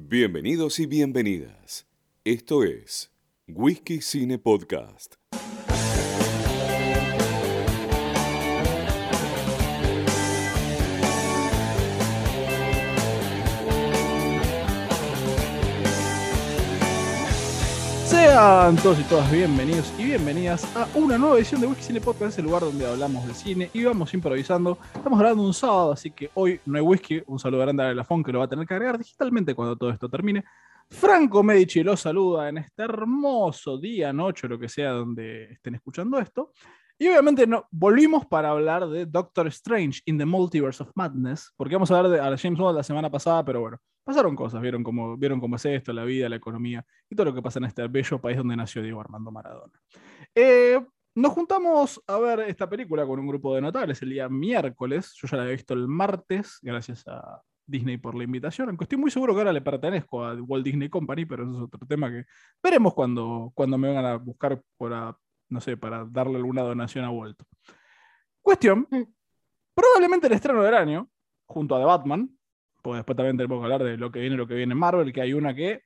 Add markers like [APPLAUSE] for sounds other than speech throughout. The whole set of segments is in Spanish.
Bienvenidos y bienvenidas. Esto es Whisky Cine Podcast. Todos y todas bienvenidos y bienvenidas a una nueva edición de Whisky Cine Podcast, el lugar donde hablamos de cine y vamos improvisando. Estamos grabando un sábado, así que hoy no hay whisky. Un saludo grande a Lafón que lo va a tener que agregar digitalmente cuando todo esto termine. Franco Medici los saluda en este hermoso día, noche, lo que sea, donde estén escuchando esto. Y obviamente no, volvimos para hablar de Doctor Strange in the Multiverse of Madness, porque vamos a hablar de a James Bond la semana pasada, pero bueno, pasaron cosas, vieron cómo, vieron cómo es esto, la vida, la economía y todo lo que pasa en este bello país donde nació Diego Armando Maradona. Eh, nos juntamos a ver esta película con un grupo de notables el día miércoles, yo ya la había visto el martes, gracias a Disney por la invitación, aunque estoy muy seguro que ahora le pertenezco a Walt Disney Company, pero eso es otro tema que veremos cuando, cuando me vengan a buscar por no sé, para darle alguna donación a Walt. Cuestión, probablemente el estreno del año, junto a The Batman, porque después también tenemos que hablar de lo que viene, lo que viene Marvel, que hay una que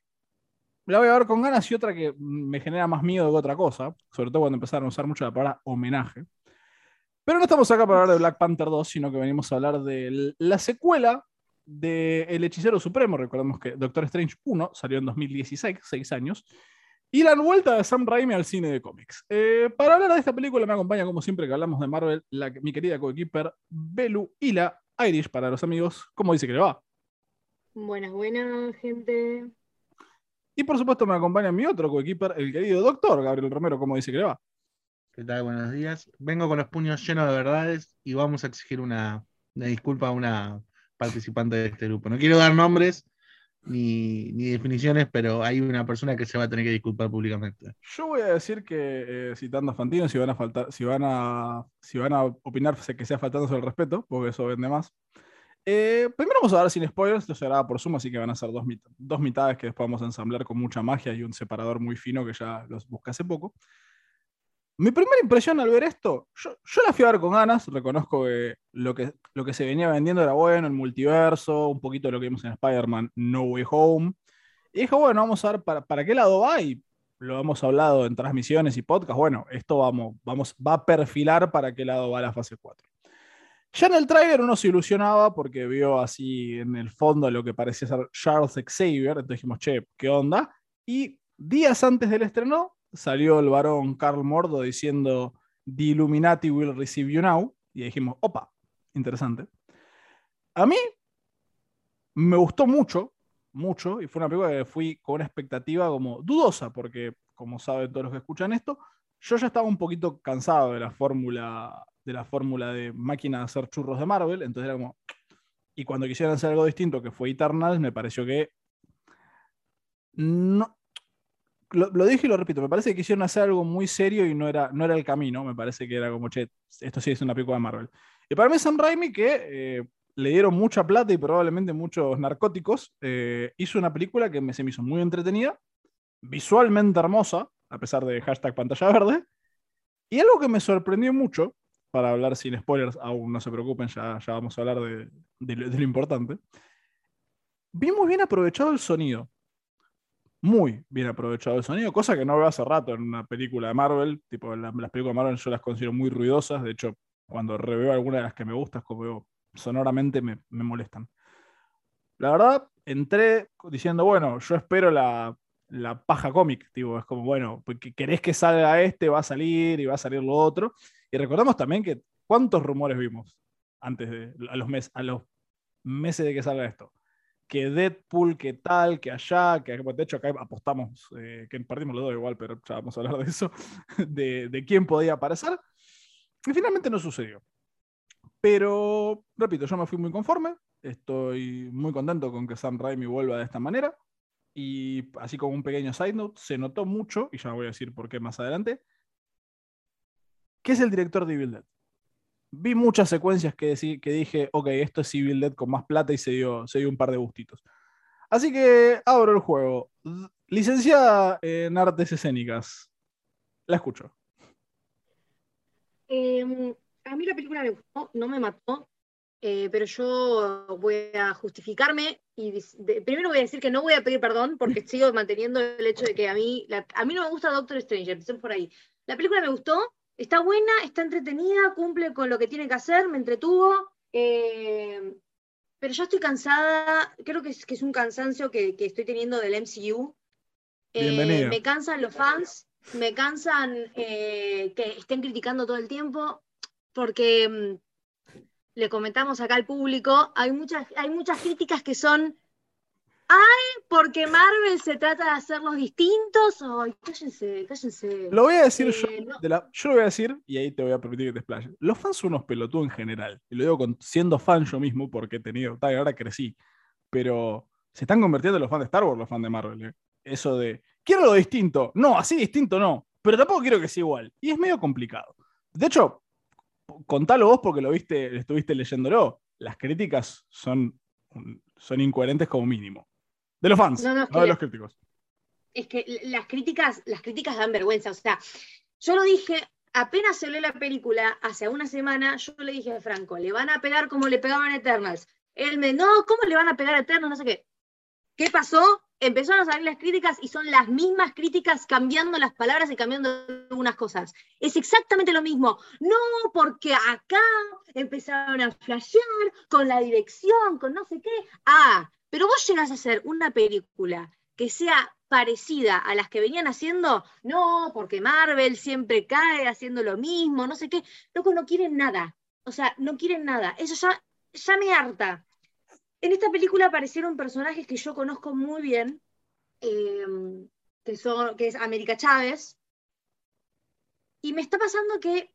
la voy a ver con ganas y otra que me genera más miedo que otra cosa, sobre todo cuando empezaron a usar mucho la palabra homenaje. Pero no estamos acá para hablar de Black Panther 2, sino que venimos a hablar de la secuela de El Hechicero Supremo. Recordemos que Doctor Strange 1 salió en 2016, seis años, y la vuelta de Sam Raimi al cine de cómics. Eh, para hablar de esta película me acompaña, como siempre que hablamos de Marvel, la, mi querida coequiper Belu y la Irish para los amigos. ¿Cómo dice que le va? Buenas, buenas, gente. Y por supuesto me acompaña mi otro coequiper, el querido doctor Gabriel Romero. ¿Cómo dice que le va? ¿Qué tal? Buenos días. Vengo con los puños llenos de verdades y vamos a exigir una, una disculpa a una participante de este grupo. No quiero dar nombres, ni, definiciones, pero hay una persona que se va a tener que disculpar públicamente. Yo voy a decir que, eh, citando a Fantino, si van a faltar, si van a, si van a opinar que sea faltándose el respeto, porque eso vende más. Eh, primero vamos a dar sin spoilers, esto se por suma, así que van a ser dos, dos mitades que después vamos a ensamblar con mucha magia y un separador muy fino que ya los busqué hace poco. Mi primera impresión al ver esto, yo, la fui a ver con ganas, reconozco que lo, que se venía vendiendo era bueno, el multiverso, un poquito de lo que vimos en Spider-Man No Way Home. Y dije, bueno, vamos a ver para, para qué lado va y lo hemos hablado en transmisiones y podcast. Bueno, esto vamos, vamos, va a perfilar para qué lado va la fase 4. Ya en el trailer uno se ilusionaba porque vio así en el fondo lo que parecía ser Charles Xavier. Entonces dijimos, che, ¿qué onda? Y días antes del estreno salió el varón Carl Mordo diciendo The Illuminati will receive you now. Y dijimos, opa, interesante. A mí me gustó mucho, mucho, y fue una película que fui con una expectativa como dudosa, porque como saben todos los que escuchan esto, yo ya estaba un poquito cansado de la fórmula de la fórmula de máquina de hacer churros de Marvel, entonces era como y cuando quisieran hacer algo distinto que fue Eternals, me pareció que no lo, dije y lo repito, me parece que quisieron hacer algo muy serio y no era, no era el camino, me parece que era como, che, esto sí es una película de Marvel. Y para mí Sam Raimi, que eh, le dieron mucha plata y probablemente muchos narcóticos, eh, hizo una película que me, se me hizo muy entretenida, visualmente hermosa, a pesar de hashtag pantalla verde, y algo que me sorprendió mucho, para hablar sin spoilers, aún no se preocupen, ya, ya vamos a hablar de, de lo importante, vi muy bien aprovechado el sonido muy bien aprovechado el sonido, cosa que no veo hace rato en una película de Marvel. Tipo, las películas de Marvel yo las considero muy ruidosas. De hecho, cuando reveo alguna de las que me gustan, como sonoramente me, molestan. La verdad, entré diciendo, bueno, yo espero la, la paja cómic. Tipo, es como, bueno, porque querés que salga este, va a salir y va a salir lo otro. Y recordamos también que cuántos rumores vimos antes de a los, mes, a los meses de que salga esto que Deadpool, que tal, que allá, que de hecho acá apostamos, eh, que perdimos los dos igual, pero ya vamos a hablar de eso, [LAUGHS] de, quién podía aparecer. Y finalmente no sucedió. Pero, repito, yo me fui muy conforme, estoy muy contento con que Sam Raimi vuelva de esta manera. Y así como un pequeño side note, se notó mucho, y ya voy a decir por qué más adelante, que es el director de Evil Dead vi muchas secuencias que, que dije, ok, esto es Civil Dead con más plata y se dio, se dio un par de gustitos. Así que abro el juego. Licenciada en artes escénicas. La escucho. Em, a mí la película me gustó, no me mató. eh, pero yo voy a justificarme y de- primero voy a decir que no voy a pedir perdón porque [LAUGHS] sigo manteniendo el hecho de que a mí, la- a mí no me gusta Doctor Stranger, empecemos por ahí. La película me gustó, está buena, está entretenida, cumple con lo que tiene que hacer, me entretuvo, eh, pero yo estoy cansada, creo que es, que es un cansancio que, que estoy teniendo del MCU. Eh, me cansan los fans, me cansan eh, que estén criticando todo el tiempo, porque mm, le comentamos acá al público, hay muchas, hay muchas críticas que son, ay, porque Marvel se trata de hacerlos distintos, ay, cállense, cállense. Lo voy a decir yo. Eh, no. de la- yo lo voy a decir y ahí te voy a permitir que te explayes. Los fans son unos pelotudos en general. Y lo digo con, siendo fan yo mismo porque he tenido, tal, ahora crecí. Pero se están convirtiendo en los fans de Star Wars, los fans de Marvel. ¿eh? Eso de, quiero lo distinto. No, así distinto no. Pero tampoco quiero que sea igual. Y es medio complicado. De hecho, contalo vos porque lo viste, estuviste leyéndolo. Las críticas son, son incoherentes como mínimo. De los fans, No, de los críticos. es que las críticas, las críticas dan vergüenza. O sea, yo lo dije, apenas se la película, hace una semana, yo le dije a Franco, le van a pegar como le pegaban a Eternals. Él me, no, ¿cómo le van a pegar a Eternals? No sé qué. ¿Qué pasó? Empezaron a salir las críticas y son las mismas críticas cambiando las palabras y cambiando algunas cosas. Es exactamente lo mismo. No, porque acá empezaron a flashear con la dirección, con no sé qué. Ah, pero vos llegás a hacer una película que sea parecida a las que venían haciendo, no, porque Marvel siempre cae haciendo lo mismo, no sé qué. Loco, no quieren nada. O sea, no quieren nada. Eso ya, ya me harta. En esta película aparecieron personajes que yo conozco muy bien, eh, que, son, que es América Chávez, y me está pasando que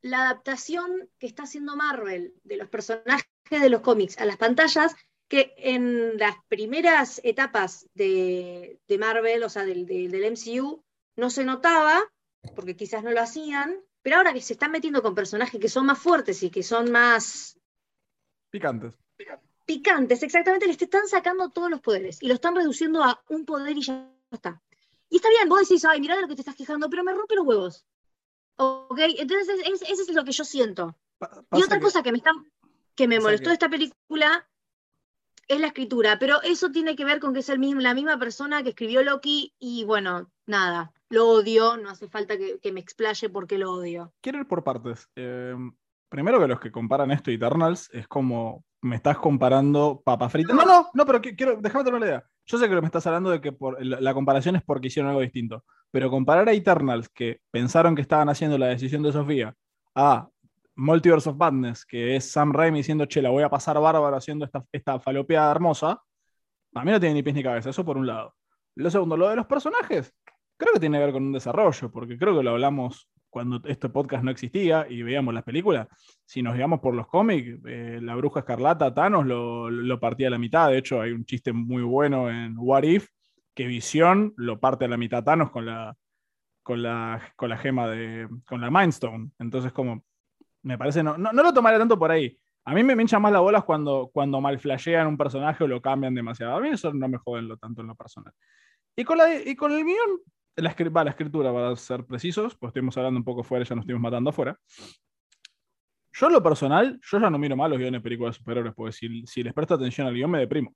la adaptación que está haciendo Marvel de los personajes de los cómics a las pantallas, que en las primeras etapas de, de Marvel, o sea, del, del- del MCU, no se notaba, porque quizás no lo hacían, pero ahora que se están metiendo con personajes que son más fuertes y que son más Picantes. picantes, exactamente, les están sacando todos los poderes y lo están reduciendo a un poder y ya está. Y está bien, vos decís, ay, mirá de lo que te estás quejando, pero me rompe los huevos. ¿Ok? Entonces, es- es- eso es lo que yo siento. Pa- Y otra que- cosa que me, está, que me molestó de esta película es la escritura, pero eso tiene que ver con que es el mismo, la misma persona que escribió Loki y bueno, nada, lo odio, no hace falta que, me explaye porque lo odio. quiero ir por partes. Eh, primero que los que comparan esto y Eternals es como me estás comparando papa frita. No, no, no, pero qui- quiero, déjame terminar la idea. Yo sé que me estás hablando de que por, la comparación es porque hicieron algo distinto, pero comparar a Eternals, que pensaron que estaban haciendo la decisión de Sofía, a Multiverse of Madness, que es Sam Raimi diciendo, che, la voy a pasar bárbaro haciendo esta, esta falopeada hermosa, a mí no tiene ni pies ni cabeza, eso por un lado. Lo segundo, lo de los personajes, creo que tiene que ver con un desarrollo, porque creo que lo hablamos cuando este podcast no existía y veíamos las películas. Si nos guiamos por los cómics, eh, la bruja escarlata, Thanos lo, lo partía a la mitad. De hecho, hay un chiste muy bueno en What If, que Visión lo parte a la mitad Thanos con la, con la, con la gema de. con la Mind Stone. Entonces, como. Me parece, no, no, no lo tomaré tanto por ahí. A mí me hinchan más las bolas cuando, cuando malflashean un personaje o lo cambian demasiado. A mí eso no me joden lo tanto en lo personal. Y con, la, y con el guion, la, va, la escritura, para ser precisos, pues estuvimos hablando un poco fuera, ya nos estuvimos matando afuera. Yo en lo personal, yo ya no miro más los guiones de películas de superhéroes, porque si, si les presto atención al guion me deprimo.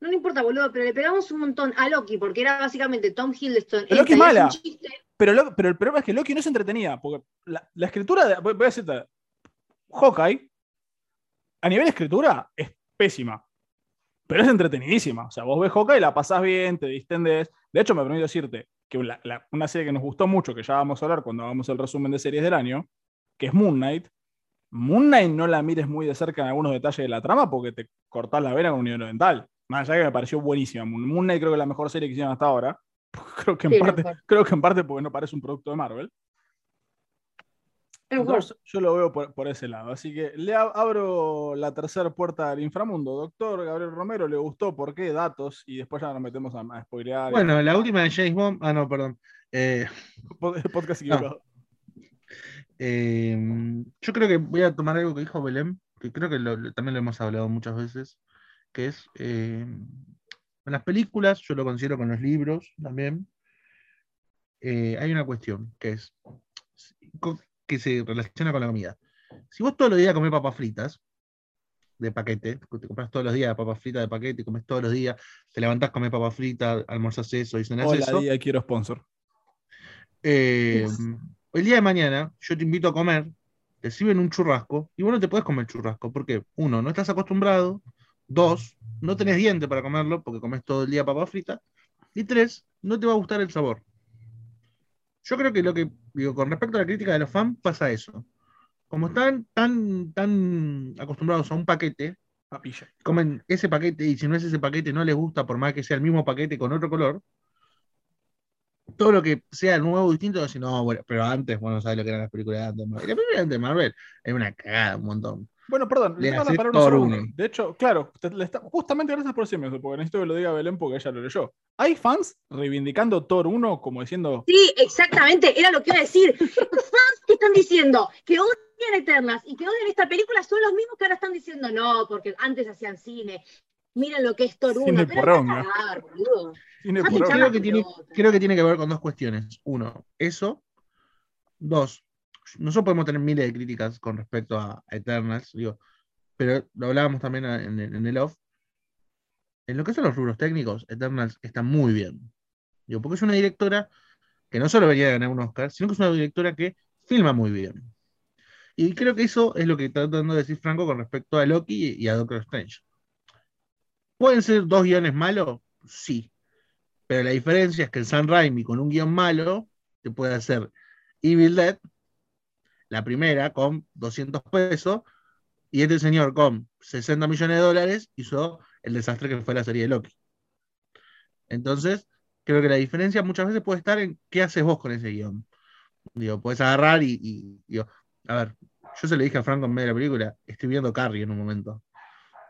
No me importa, boludo, pero le pegamos un montón a Loki, porque era básicamente Tom Hiddleston. Pero Loki es mala. un chiste. Pero, lo- pero el problema es que Loki no es entretenida, porque la, la escritura, de, voy a decirte, Hawkeye, a nivel de escritura, es pésima, pero es entretenidísima. O sea, vos ves Hawkeye, la pasás bien, te distendés. De hecho, me permito decirte que una serie que nos gustó mucho, que ya vamos a hablar cuando hagamos el resumen de series del año, que es Moon Knight. Moon Knight no la mires muy de cerca en algunos detalles de la trama porque te cortás la vena con un nivel dental. Más allá que me pareció buenísima. Moon Knight creo que es la mejor serie que hicieron hasta ahora. [LAUGHS] Creo que en Sí, parte, mejor. creo que en parte porque no parece un producto de Marvel. Entonces, yo lo veo por, por ese lado. Así que le ab- abro la tercera puerta al inframundo. Doctor Gabriel Romero, ¿le gustó? ¿Por qué? Datos. Y después ya nos metemos a, a spoilear. Bueno, la última de James Bond. Ah, no, perdón. Eh, [LAUGHS] Pod- podcast equivocado. eh, yo creo que voy a tomar algo que dijo Belén, que creo que lo- también lo hemos hablado muchas veces, que es eh, en las películas, yo lo considero con los libros también, eh, hay una cuestión que es que se relaciona con la comida. Si vos todos los días comés papas fritas, de paquete, te compras todos los días papas fritas de paquete, comes todos los días, te levantás, comes papas fritas, almorzás eso y cenás Hola, eso. día quiero sponsor. Eh, [LAUGHS] el día de mañana yo te invito a comer, te sirven un churrasco y vos no te puedes comer churrasco porque, uno, no estás acostumbrado, dos, no tenés diente para comerlo porque comes todo el día papa frita, y tres, no te va a gustar el sabor. Yo creo que lo que, digo, con respecto a la crítica de los fans, pasa eso. Como están tan, tan acostumbrados a un paquete, Papilla. comen ese paquete y si no es ese paquete no les gusta por más que sea el mismo paquete con otro color, todo lo que sea nuevo, distinto, decir, no, bueno, pero antes, bueno, sabes lo que eran las películas de antes. La película de antes de Marvel era una cagada, un montón. Bueno, perdón, Le le van a hace parar unos Thor segundos. uno. De hecho, claro, te- le está- justamente gracias por decirme eso, porque necesito que lo diga Belén porque ella lo leyó. Hay fans reivindicando Thor 1 como diciendo, Sí, exactamente, era lo que iba a decir. Los [LAUGHS] fans que están diciendo que odian Eternas y que odian esta película son los mismos que ahora están diciendo no, porque antes hacían cine. Miren lo que es Thor 1. Cine Pero poronga. anda a cagar, boludo. "Cine Ah, por pinchame obra". Creo que, tiene, pelota. creo que tiene que ver con dos cuestiones. Uno, eso. Dos, nosotros podemos tener miles de críticas con respecto a Eternals, pero lo hablábamos también en el, off. En lo que son los rubros técnicos, Eternals está muy bien. Digo, porque es una directora que no solo venía a ganar un Oscar, sino que es una directora que filma muy bien. Y creo que eso es lo que está tratando de decir Franco con respecto a Loki y a Doctor Strange. ¿Pueden ser dos guiones malos? Sí. Pero la diferencia es que el San Raimi con un guion malo te puede hacer Evil Dead, la primera con 200 pesos, y este señor con 60 millones de dólares hizo el desastre que fue la serie de Loki. Entonces, creo que la diferencia muchas veces puede estar en qué haces vos con ese guion. Digo, puedes agarrar y, y- digo, a ver, yo se lo dije a Franco en medio de la película, estoy viendo Carrie en un momento.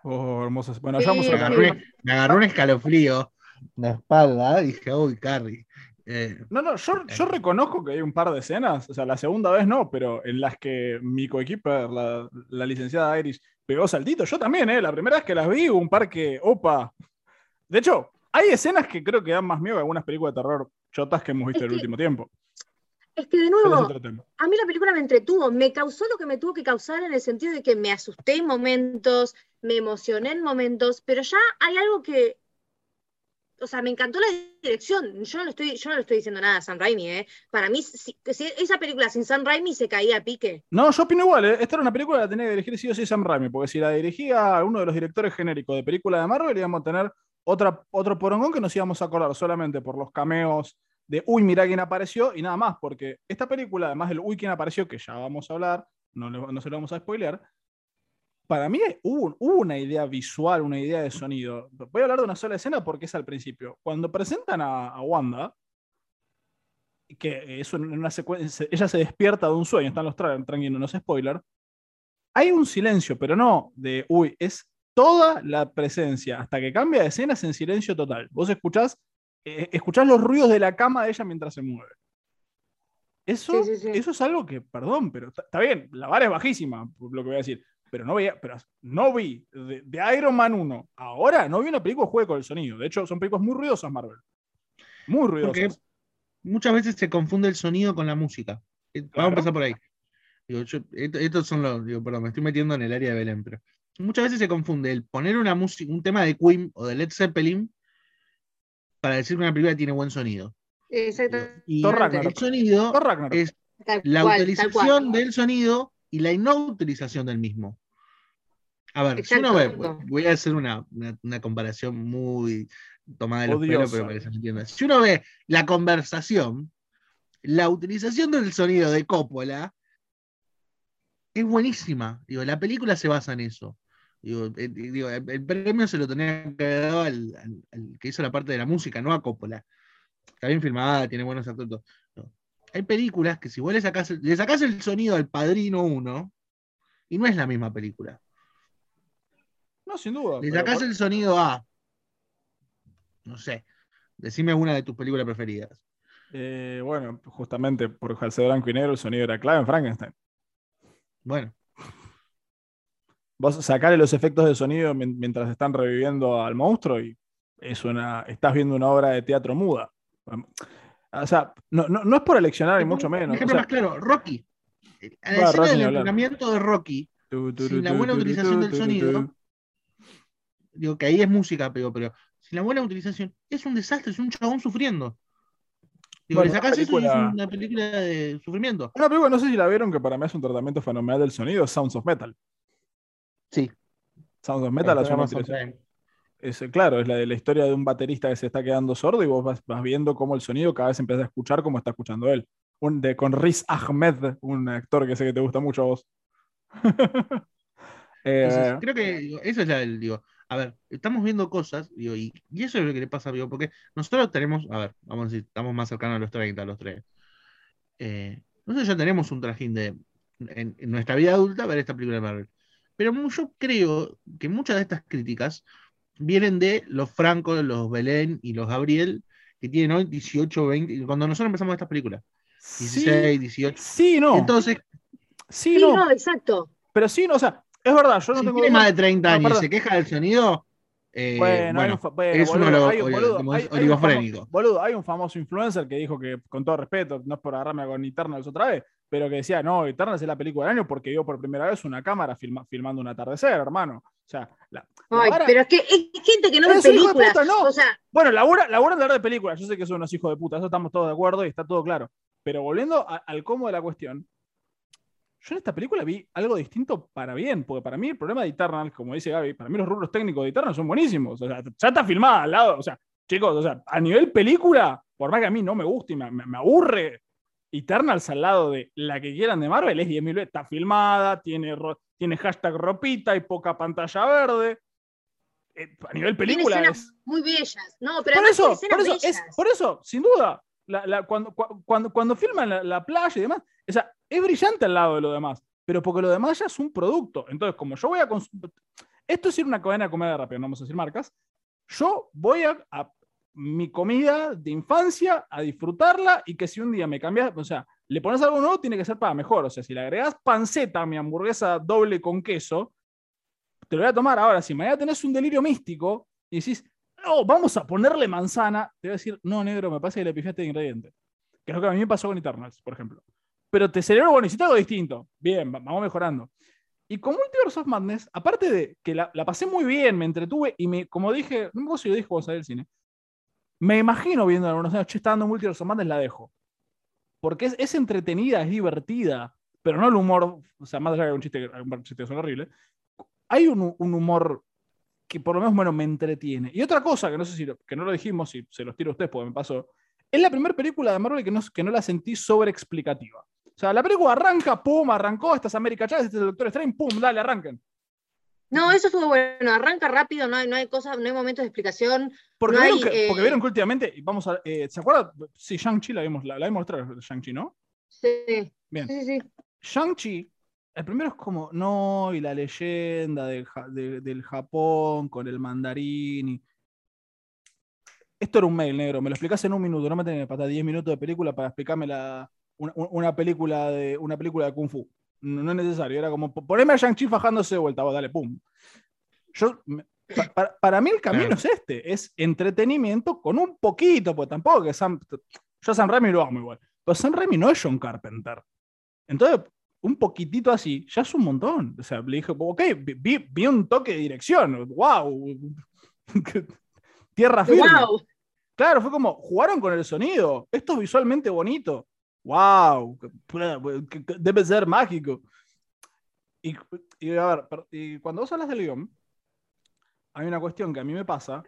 Oh, hermosas. Bueno, Sí, ya vamos a Me hablar. agarró, un- me agarró un escalofrío en la espalda y dije, uy, Carrie. Eh, No, no, yo, yo reconozco que hay un par de escenas, o sea, la segunda vez no, pero en las que mi coequiper, la, la licenciada Iris, pegó saltito. Yo también, ¿eh? La primera vez que las vi, un par que, opa. De hecho, hay escenas que creo que dan más miedo que algunas películas de terror chotas que hemos visto Es en el que- último tiempo. Es que de nuevo, a mí la película me entretuvo, me causó lo que me tuvo que causar en el sentido de que me asusté en momentos, me emocioné en momentos, pero ya hay algo que, o sea, me encantó la dirección. Yo no le estoy, yo no le estoy diciendo nada a Sam Raimi, ¿eh? Para mí, esa película sin Sam Raimi se caía a pique. No, yo opino igual, ¿eh? Esta era una película que la tenía que dirigir sí o sí Sam Raimi, porque si la dirigía uno de los directores genéricos de película de Marvel, íbamos a tener otra, otro porongón que nos íbamos a acordar solamente por los cameos de uy, mira quién apareció y nada más, porque esta película, además del uy, quién apareció, que ya vamos a hablar, no, no se lo vamos a spoilear, para mí hubo, hubo una idea visual, una idea de sonido. Voy a hablar de una sola escena porque es al principio. Cuando presentan a, a Wanda, que es un- una secuencia, ella se despierta de un sueño, están los trailers, tranquilo, no es spoiler. Hay un silencio, pero no de, uy, es toda la presencia, hasta que cambia de escena es en silencio total. Vos escuchás, eh, escuchás los ruidos de la cama de ella mientras se mueve. Eso, Sí, sí, sí. eso es algo que, perdón, pero está, bien, la vara es bajísima, lo que voy a decir. Pero no veía, pero no vi de, de Iron Man 1. Ahora no vi una película que juegue con el sonido. De hecho, son películas muy ruidosas, Marvel. Muy ruidosas. Porque muchas veces se confunde el sonido con la música. Eh, Vamos Claro. a empezar por ahí. Digo, yo- esto- estos son los, digo, perdón, me estoy metiendo en el área de Belén, pero muchas veces se confunde el poner una música, un tema de Queen o de Led Zeppelin para decir que una película tiene buen sonido. Exactamente. Y Thor el sonido Thor Ragnarok. es Tal la cual, utilización del sonido y la no utilización del mismo. A ver, si uno ve, Exacto. voy a hacer una, una- una comparación muy tomada de los pelos, pero para que se entienda. Si uno ve la conversación, la utilización del sonido de Coppola es buenísima. Digo, la película se basa en eso. Digo, eh, digo, el, el premio se lo tenía que haber dado al, al- al que hizo la parte de la música, no a Coppola. Está bien filmada, tiene buenos actores. No. Hay películas que si vos le sacás, el- le sacás el sonido al Padrino 1 y no es la misma película. No, sin duda. Le sacás por- el sonido a, no sé, decime una de tus películas preferidas. eh, bueno, justamente por Jalce Blanco y Negro el sonido era clave en Frankenstein. Bueno, Vos sacarle los efectos de sonido mien- mientras están reviviendo al monstruo y es una, estás viendo una obra de teatro muda. O sea, no, no, no es por eleccionar, ni mucho Un menos. o ejemplo sea, más claro, Rocky. A la Bueno, escena Rocky del entrenamiento de Rocky, sin la buena utilización del sonido, digo que ahí es música, pero, pero sin la buena utilización, es un desastre, es un chabón sufriendo. Digo, Bueno, le sacás eso y es una película de sufrimiento. Una película, no sé si la vieron, que para mí es un tratamiento fenomenal del sonido, es Sounds of Metal. Sí. Sounds of Metal Prime. es, claro, es la de la historia de un baterista que se está quedando sordo y vos vas, vas viendo cómo el sonido cada vez empieza a escuchar como está escuchando él. Un, de, con Riz Ahmed, un actor que sé que te gusta mucho a vos. [LAUGHS] Eh, Entonces, creo que digo, eso es la del, digo, a ver, estamos viendo cosas, digo, y, y eso es lo que le pasa, digo, porque nosotros tenemos, a ver, vamos a decir, estamos más cercanos a los 30, los tres. Eh, nosotros ya tenemos un trajín de, en, en nuestra vida adulta, ver esta película de Marvel. Pero yo creo que muchas de estas críticas vienen de los Franco, los Belén y los Gabriel, que tienen hoy 18, 20, cuando nosotros empezamos estas películas, 16, sí, 18. sí, no. Entonces, sí, Sí, no. no, exacto. Pero sí, no. O sea, es verdad, yo no si tengo tiene más de 30 No, años y se queja del sonido, eh, Bueno, hay bueno, un bueno, es uno boludo, de los hay un- boludo, como hay- un famo- oligofrénico. Boludo, hay un famoso influencer que dijo que, con todo respeto, no es por agarrarme con Eternals otra vez, pero que decía, no, Eternals es la película del año porque vio por primera vez una cámara filma- filmando un atardecer, hermano. O sea, la- la Ay, vara- pero es que es gente que no ve de películas. puta, no. O sea, Bueno, labura, labura en hablar de películas. Yo sé que son unos hijos de puta, eso estamos todos de acuerdo y está todo claro. Pero volviendo a- al cómo de la cuestión, yo en esta película vi algo distinto para bien, porque para mí el problema de Eternal, como dice Gaby, para mí los rubros técnicos de Eternal son buenísimos. O sea, ya está filmada al lado. O sea, chicos, o sea, a nivel película, por más que a mí no me guste y me, me- me aburre, Eternals al lado de la que quieran de Marvel es 10.000 veces. Está filmada, tiene, ro- tiene hashtag ropita y poca pantalla verde. Eh, a nivel película es. muy bellas. No, pero Por eso, por eso, es, por eso, sin duda, la- la- cuando, cua- cuando, cuando filman la, la playa y demás, o sea, es brillante al lado de lo demás, pero porque lo demás ya es un producto. Entonces, como yo voy a consumir, esto es ir una cadena de comida rápida, no vamos a decir marcas, yo voy a, mi comida de infancia a disfrutarla y que si un día me cambias, o sea, le pones algo nuevo, tiene que ser para mejor. O sea, si le agregas panceta a mi hamburguesa doble con queso, te lo voy a tomar. Ahora, si mañana tenés un delirio místico y decís, no, vamos a ponerle manzana, te voy a decir, no, negro, me parece que le pifiaste de ingrediente. Que es lo que a mí me pasó con Eternals, por ejemplo. Pero te celebro, bueno, hiciste algo distinto. Bien, va- vamos mejorando. Y con Multiverse of Madness, aparte de que la, la pasé muy bien, me entretuve y me, como dije, no me si lo dije cuando salí del cine, me imagino viendo algunos años, che, está dando Multiverse of Madness, la dejo. Porque es, es entretenida, es divertida, pero no el humor, o sea, más allá de un chiste, un chiste suena horrible, hay un, un humor que por lo menos bueno, me entretiene. Y otra cosa que no sé si lo- que no lo dijimos, y se los tiro a ustedes porque me pasó, es la primera película de Marvel que no, que no la sentí sobreexplicativa. O sea, la película arranca, pum, arrancó, estas América Chávez, este es el Doctor Strange, pum, dale, arranquen. No, eso estuvo bueno. Arranca rápido, no hay, no hay cosas, no hay momentos de explicación. Porque, No hay, vieron, que, eh, porque vieron que últimamente, vamos a, eh, ¿se acuerdan? Sí, Shang-Chi la vimos, la, la vimos Shang-Chi, ¿no? Sí, Bien. sí, sí. sí. Shang-Chi, el primero es como, no, y la leyenda del, de- del Japón con el mandarín. Y... Esto era un mail negro, me lo explicás en un minuto, no me tenés que pasar 10 minutos de película para explicarme la, una, una película de, una película de Kung Fu. No, no es necesario, era como, poneme a Shang-Chi fajándose de vuelta, vos, dale, pum. Yo, me- pa- para, para mí el camino Claro. es este, es entretenimiento con un poquito, pues tampoco que Sam, yo a Sam Raimi lo amo igual, pero Sam Raimi no es John Carpenter. Entonces, un poquitito así, ya es un montón. O sea, le dije, ok, vi, vi un toque de dirección, wow. [LAUGHS] Tierra firme. Wow. Claro, fue como, jugaron con el sonido. Esto es visualmente bonito. ¡Wow! Debe ser mágico. Y, y, a ver, y cuando vos hablas del guion, hay una cuestión que a mí me pasa,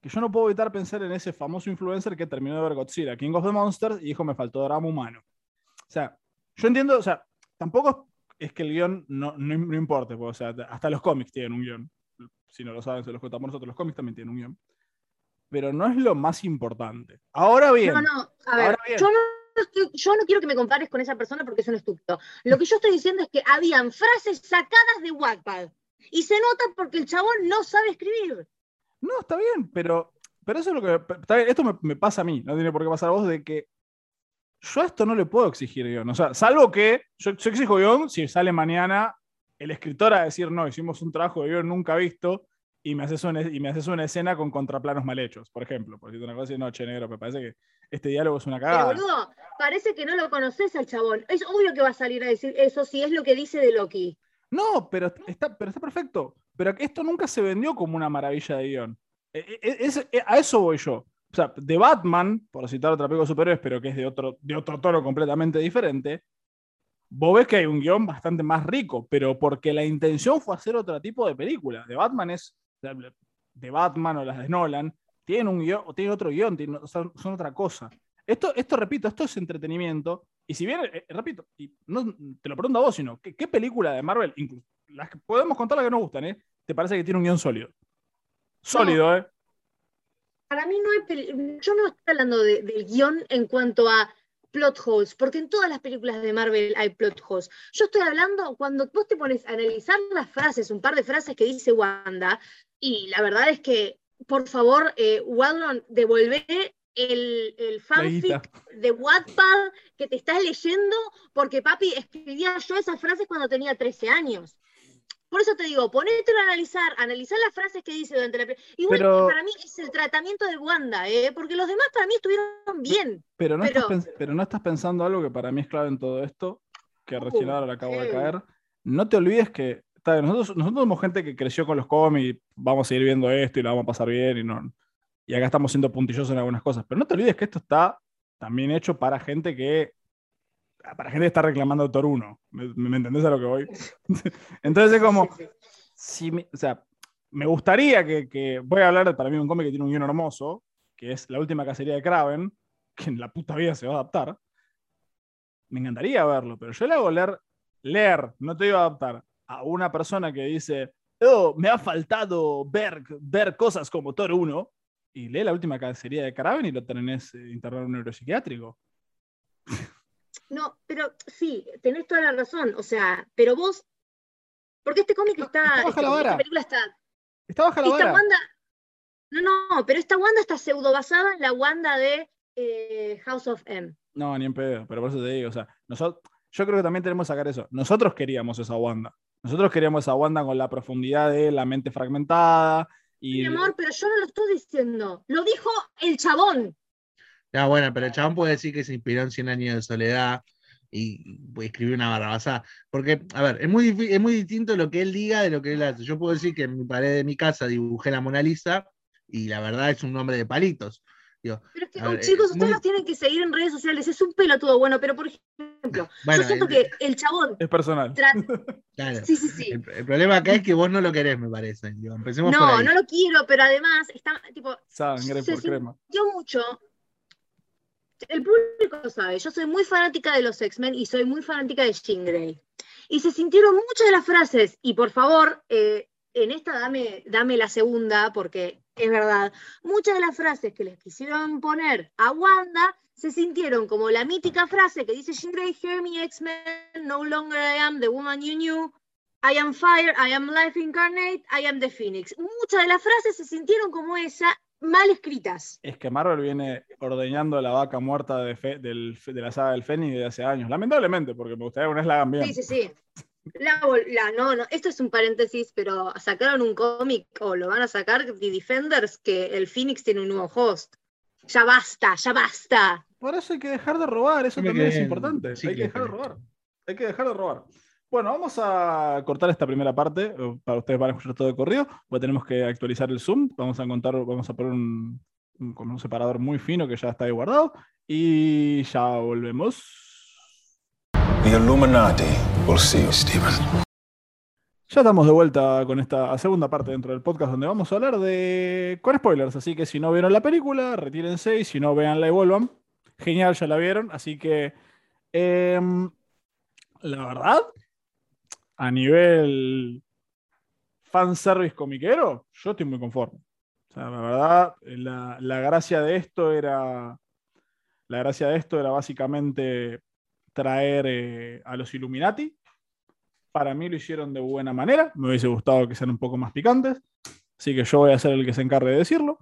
que yo no puedo evitar pensar en ese famoso influencer que terminó de ver Godzilla, King of the Monsters, y dijo, me faltó drama humano. O sea, yo entiendo, o sea, tampoco es que el guion no, no, no importe, porque, o sea, hasta los cómics tienen un guion. Si no lo saben, se los contamos nosotros, los cómics también tienen un guion pero no es lo más importante. Ahora bien, No, no, a ver, Ahora bien. yo no, yo no quiero que me compares con esa persona porque es un estúpido. Lo que yo estoy diciendo es que habían frases sacadas de Wattpad. Y se nota porque el chabón no sabe escribir. no, está bien, pero, pero eso es lo que. esto me, me pasa a mí, no tiene por qué pasar a vos, de que yo a esto no le puedo exigir guion. O sea, salvo que yo, yo exijo guion si sale mañana el escritor a decir, no, hicimos un trabajo de guion nunca visto y me haces una, y me haces una escena con contraplanos mal hechos, por ejemplo. Por decirte una cosa y no, che, negro, me parece que este diálogo es una Pero cagada. boludo, parece que no lo conoces al chabón. Es obvio que va a salir a decir eso si es lo que dice de Loki. No, pero está, pero está perfecto. Pero esto nunca se vendió como una maravilla de guion. E- e- es- e- a eso voy yo. O sea, de Batman, por citar otra película de superhéroes, pero que es de otro, de otro tono completamente diferente, vos ves que hay un guion bastante más rico, pero porque la intención fue hacer otro tipo de película. De Batman es. De Batman o las de Nolan, tienen un guion, o tienen otro guion, tienen- son, son otra cosa. Esto, esto, repito, esto es entretenimiento. Y si bien, eh, repito, y no te lo pregunto a vos, sino, ¿qué, qué película de Marvel, inclu- las que podemos contar las que nos gustan, ¿eh? ¿Te parece que tiene un guion sólido? Sólido, ¿eh? Para mí no hay yo no estoy hablando de- del guion en cuanto a plot holes, porque en todas las películas de Marvel hay plot holes. Yo estoy hablando cuando vos te pones a analizar las frases, un par de frases que dice Wanda, y la verdad es que, por favor, eh, Waldron, devolvé el, el fanfic de Wattpad que te estás leyendo, porque papi escribía yo esas frases cuando tenía 13 años. Por eso te digo, ponételo a analizar, analizar las frases que dice durante la... Igual Pero- para mí es el tratamiento de Wanda, ¿eh? porque los demás para mí estuvieron bien. Pero no, Pero- Estás pens- pero no estás pensando algo que para mí es clave en todo esto, que recién Uh, ahora le acabo de caer. No te olvides que está nosotros, nosotros somos gente que creció con los cómics, vamos a seguir viendo esto y la vamos a pasar bien y no. Y acá estamos siendo puntillosos en algunas cosas. Pero no te olvides que esto está también hecho para gente que. Para gente que está reclamando Thor 1. ¿Me, me entendés a lo que voy? [LAUGHS] Entonces es como. Si me- o sea, me gustaría que, que- voy a hablar para mí un cómic que tiene un guion hermoso, que es La última cacería de Kraven, que en la puta vida se va a adaptar. Me encantaría verlo, pero yo le hago leer, leer, no te digo adaptar, a una persona que dice, oh, me ha faltado ver, ver cosas como Thor 1, y lee la última cacería de Kraven y lo tenés eh, internado en un neuropsiquiátrico. No, pero sí, tenés toda la razón. O sea, pero vos. Porque este cómic está. está baja este- la vara. esta película está. Está baja la Esta vara. Wanda. No, no, pero esta Wanda está pseudo basada en la Wanda de eh, House of M. No, ni en pedo, pero por eso te digo, o sea, nosotros, yo creo que también tenemos que sacar eso. Nosotros queríamos esa Wanda. Nosotros queríamos esa Wanda con la profundidad de la mente fragmentada y Mi amor, pero yo no lo estoy diciendo. Lo dijo el chabón. Ya, bueno, pero el chabón puede decir que se inspiró en 100 años de soledad y escribió una barrabasada. Porque, a ver, es muy, es muy distinto lo que él diga de lo que él hace. Yo puedo decir que en mi pared de mi casa dibujé la Mona Lisa y la verdad es un hombre de palitos. Digo, Pero es que, ver, oh, chicos, es ustedes muy- nos tienen que seguir en redes sociales. Es un pelotudo bueno, pero por ejemplo, [LAUGHS] bueno, yo siento el, que el chabón. es personal. tra- [LAUGHS] claro, Sí, sí, sí. el- el problema acá es que vos no lo querés, me parece. Digo, empecemos por No, ahí. no lo quiero, pero además está, tipo, Sangre Se por crema. yo mucho. El público sabe, yo soy muy fanática de los X-Men y soy muy fanática de Jean Grey. Y se sintieron muchas de las frases, y por favor, eh, en esta dame, dame la segunda, porque es verdad, muchas de las frases que les quisieron poner a Wanda se sintieron como la mítica frase que dice Jean Grey, Hear me X-Men, no longer I am the woman you knew, I am fire, I am life incarnate, I am the phoenix. Muchas de las frases se sintieron como esa, mal escritas. Es que Marvel viene ordeñando la vaca muerta de, Fe- del- de la saga del Fénix desde hace años. Lamentablemente, porque me gustaría que una vez la hagan bien. Sí, sí, sí. La, no, no, esto es un paréntesis, pero sacaron un cómic, o lo van a sacar, de Defenders, que el Phoenix tiene un nuevo host. Ya basta, ya basta. Por eso hay que dejar de robar, eso también es importante. hay que dejar de robar. Hay que dejar de robar. Bueno, vamos a cortar esta primera parte. eh, Para ustedes van a escuchar todo de corrido. Pues tenemos que actualizar el Zoom. Vamos a contar, vamos a poner un, un- un separador muy fino que ya está ahí guardado. Y ya volvemos. The Illuminati will see you, Stephen. Ya estamos de vuelta con esta segunda parte dentro del podcast donde vamos a hablar de. con spoilers. Así que si no vieron la película, retírense y si no, véanla y vuelvan. Genial, ya la vieron. Así que. em, la verdad, a nivel fanservice comiquero, yo estoy muy conforme. La verdad, la, la gracia de esto era. La gracia de esto era básicamente traer eh, a los Illuminati. Para mí lo hicieron de buena manera. Me hubiese gustado que sean un poco más picantes. Así que yo voy a ser el que se encargue de decirlo.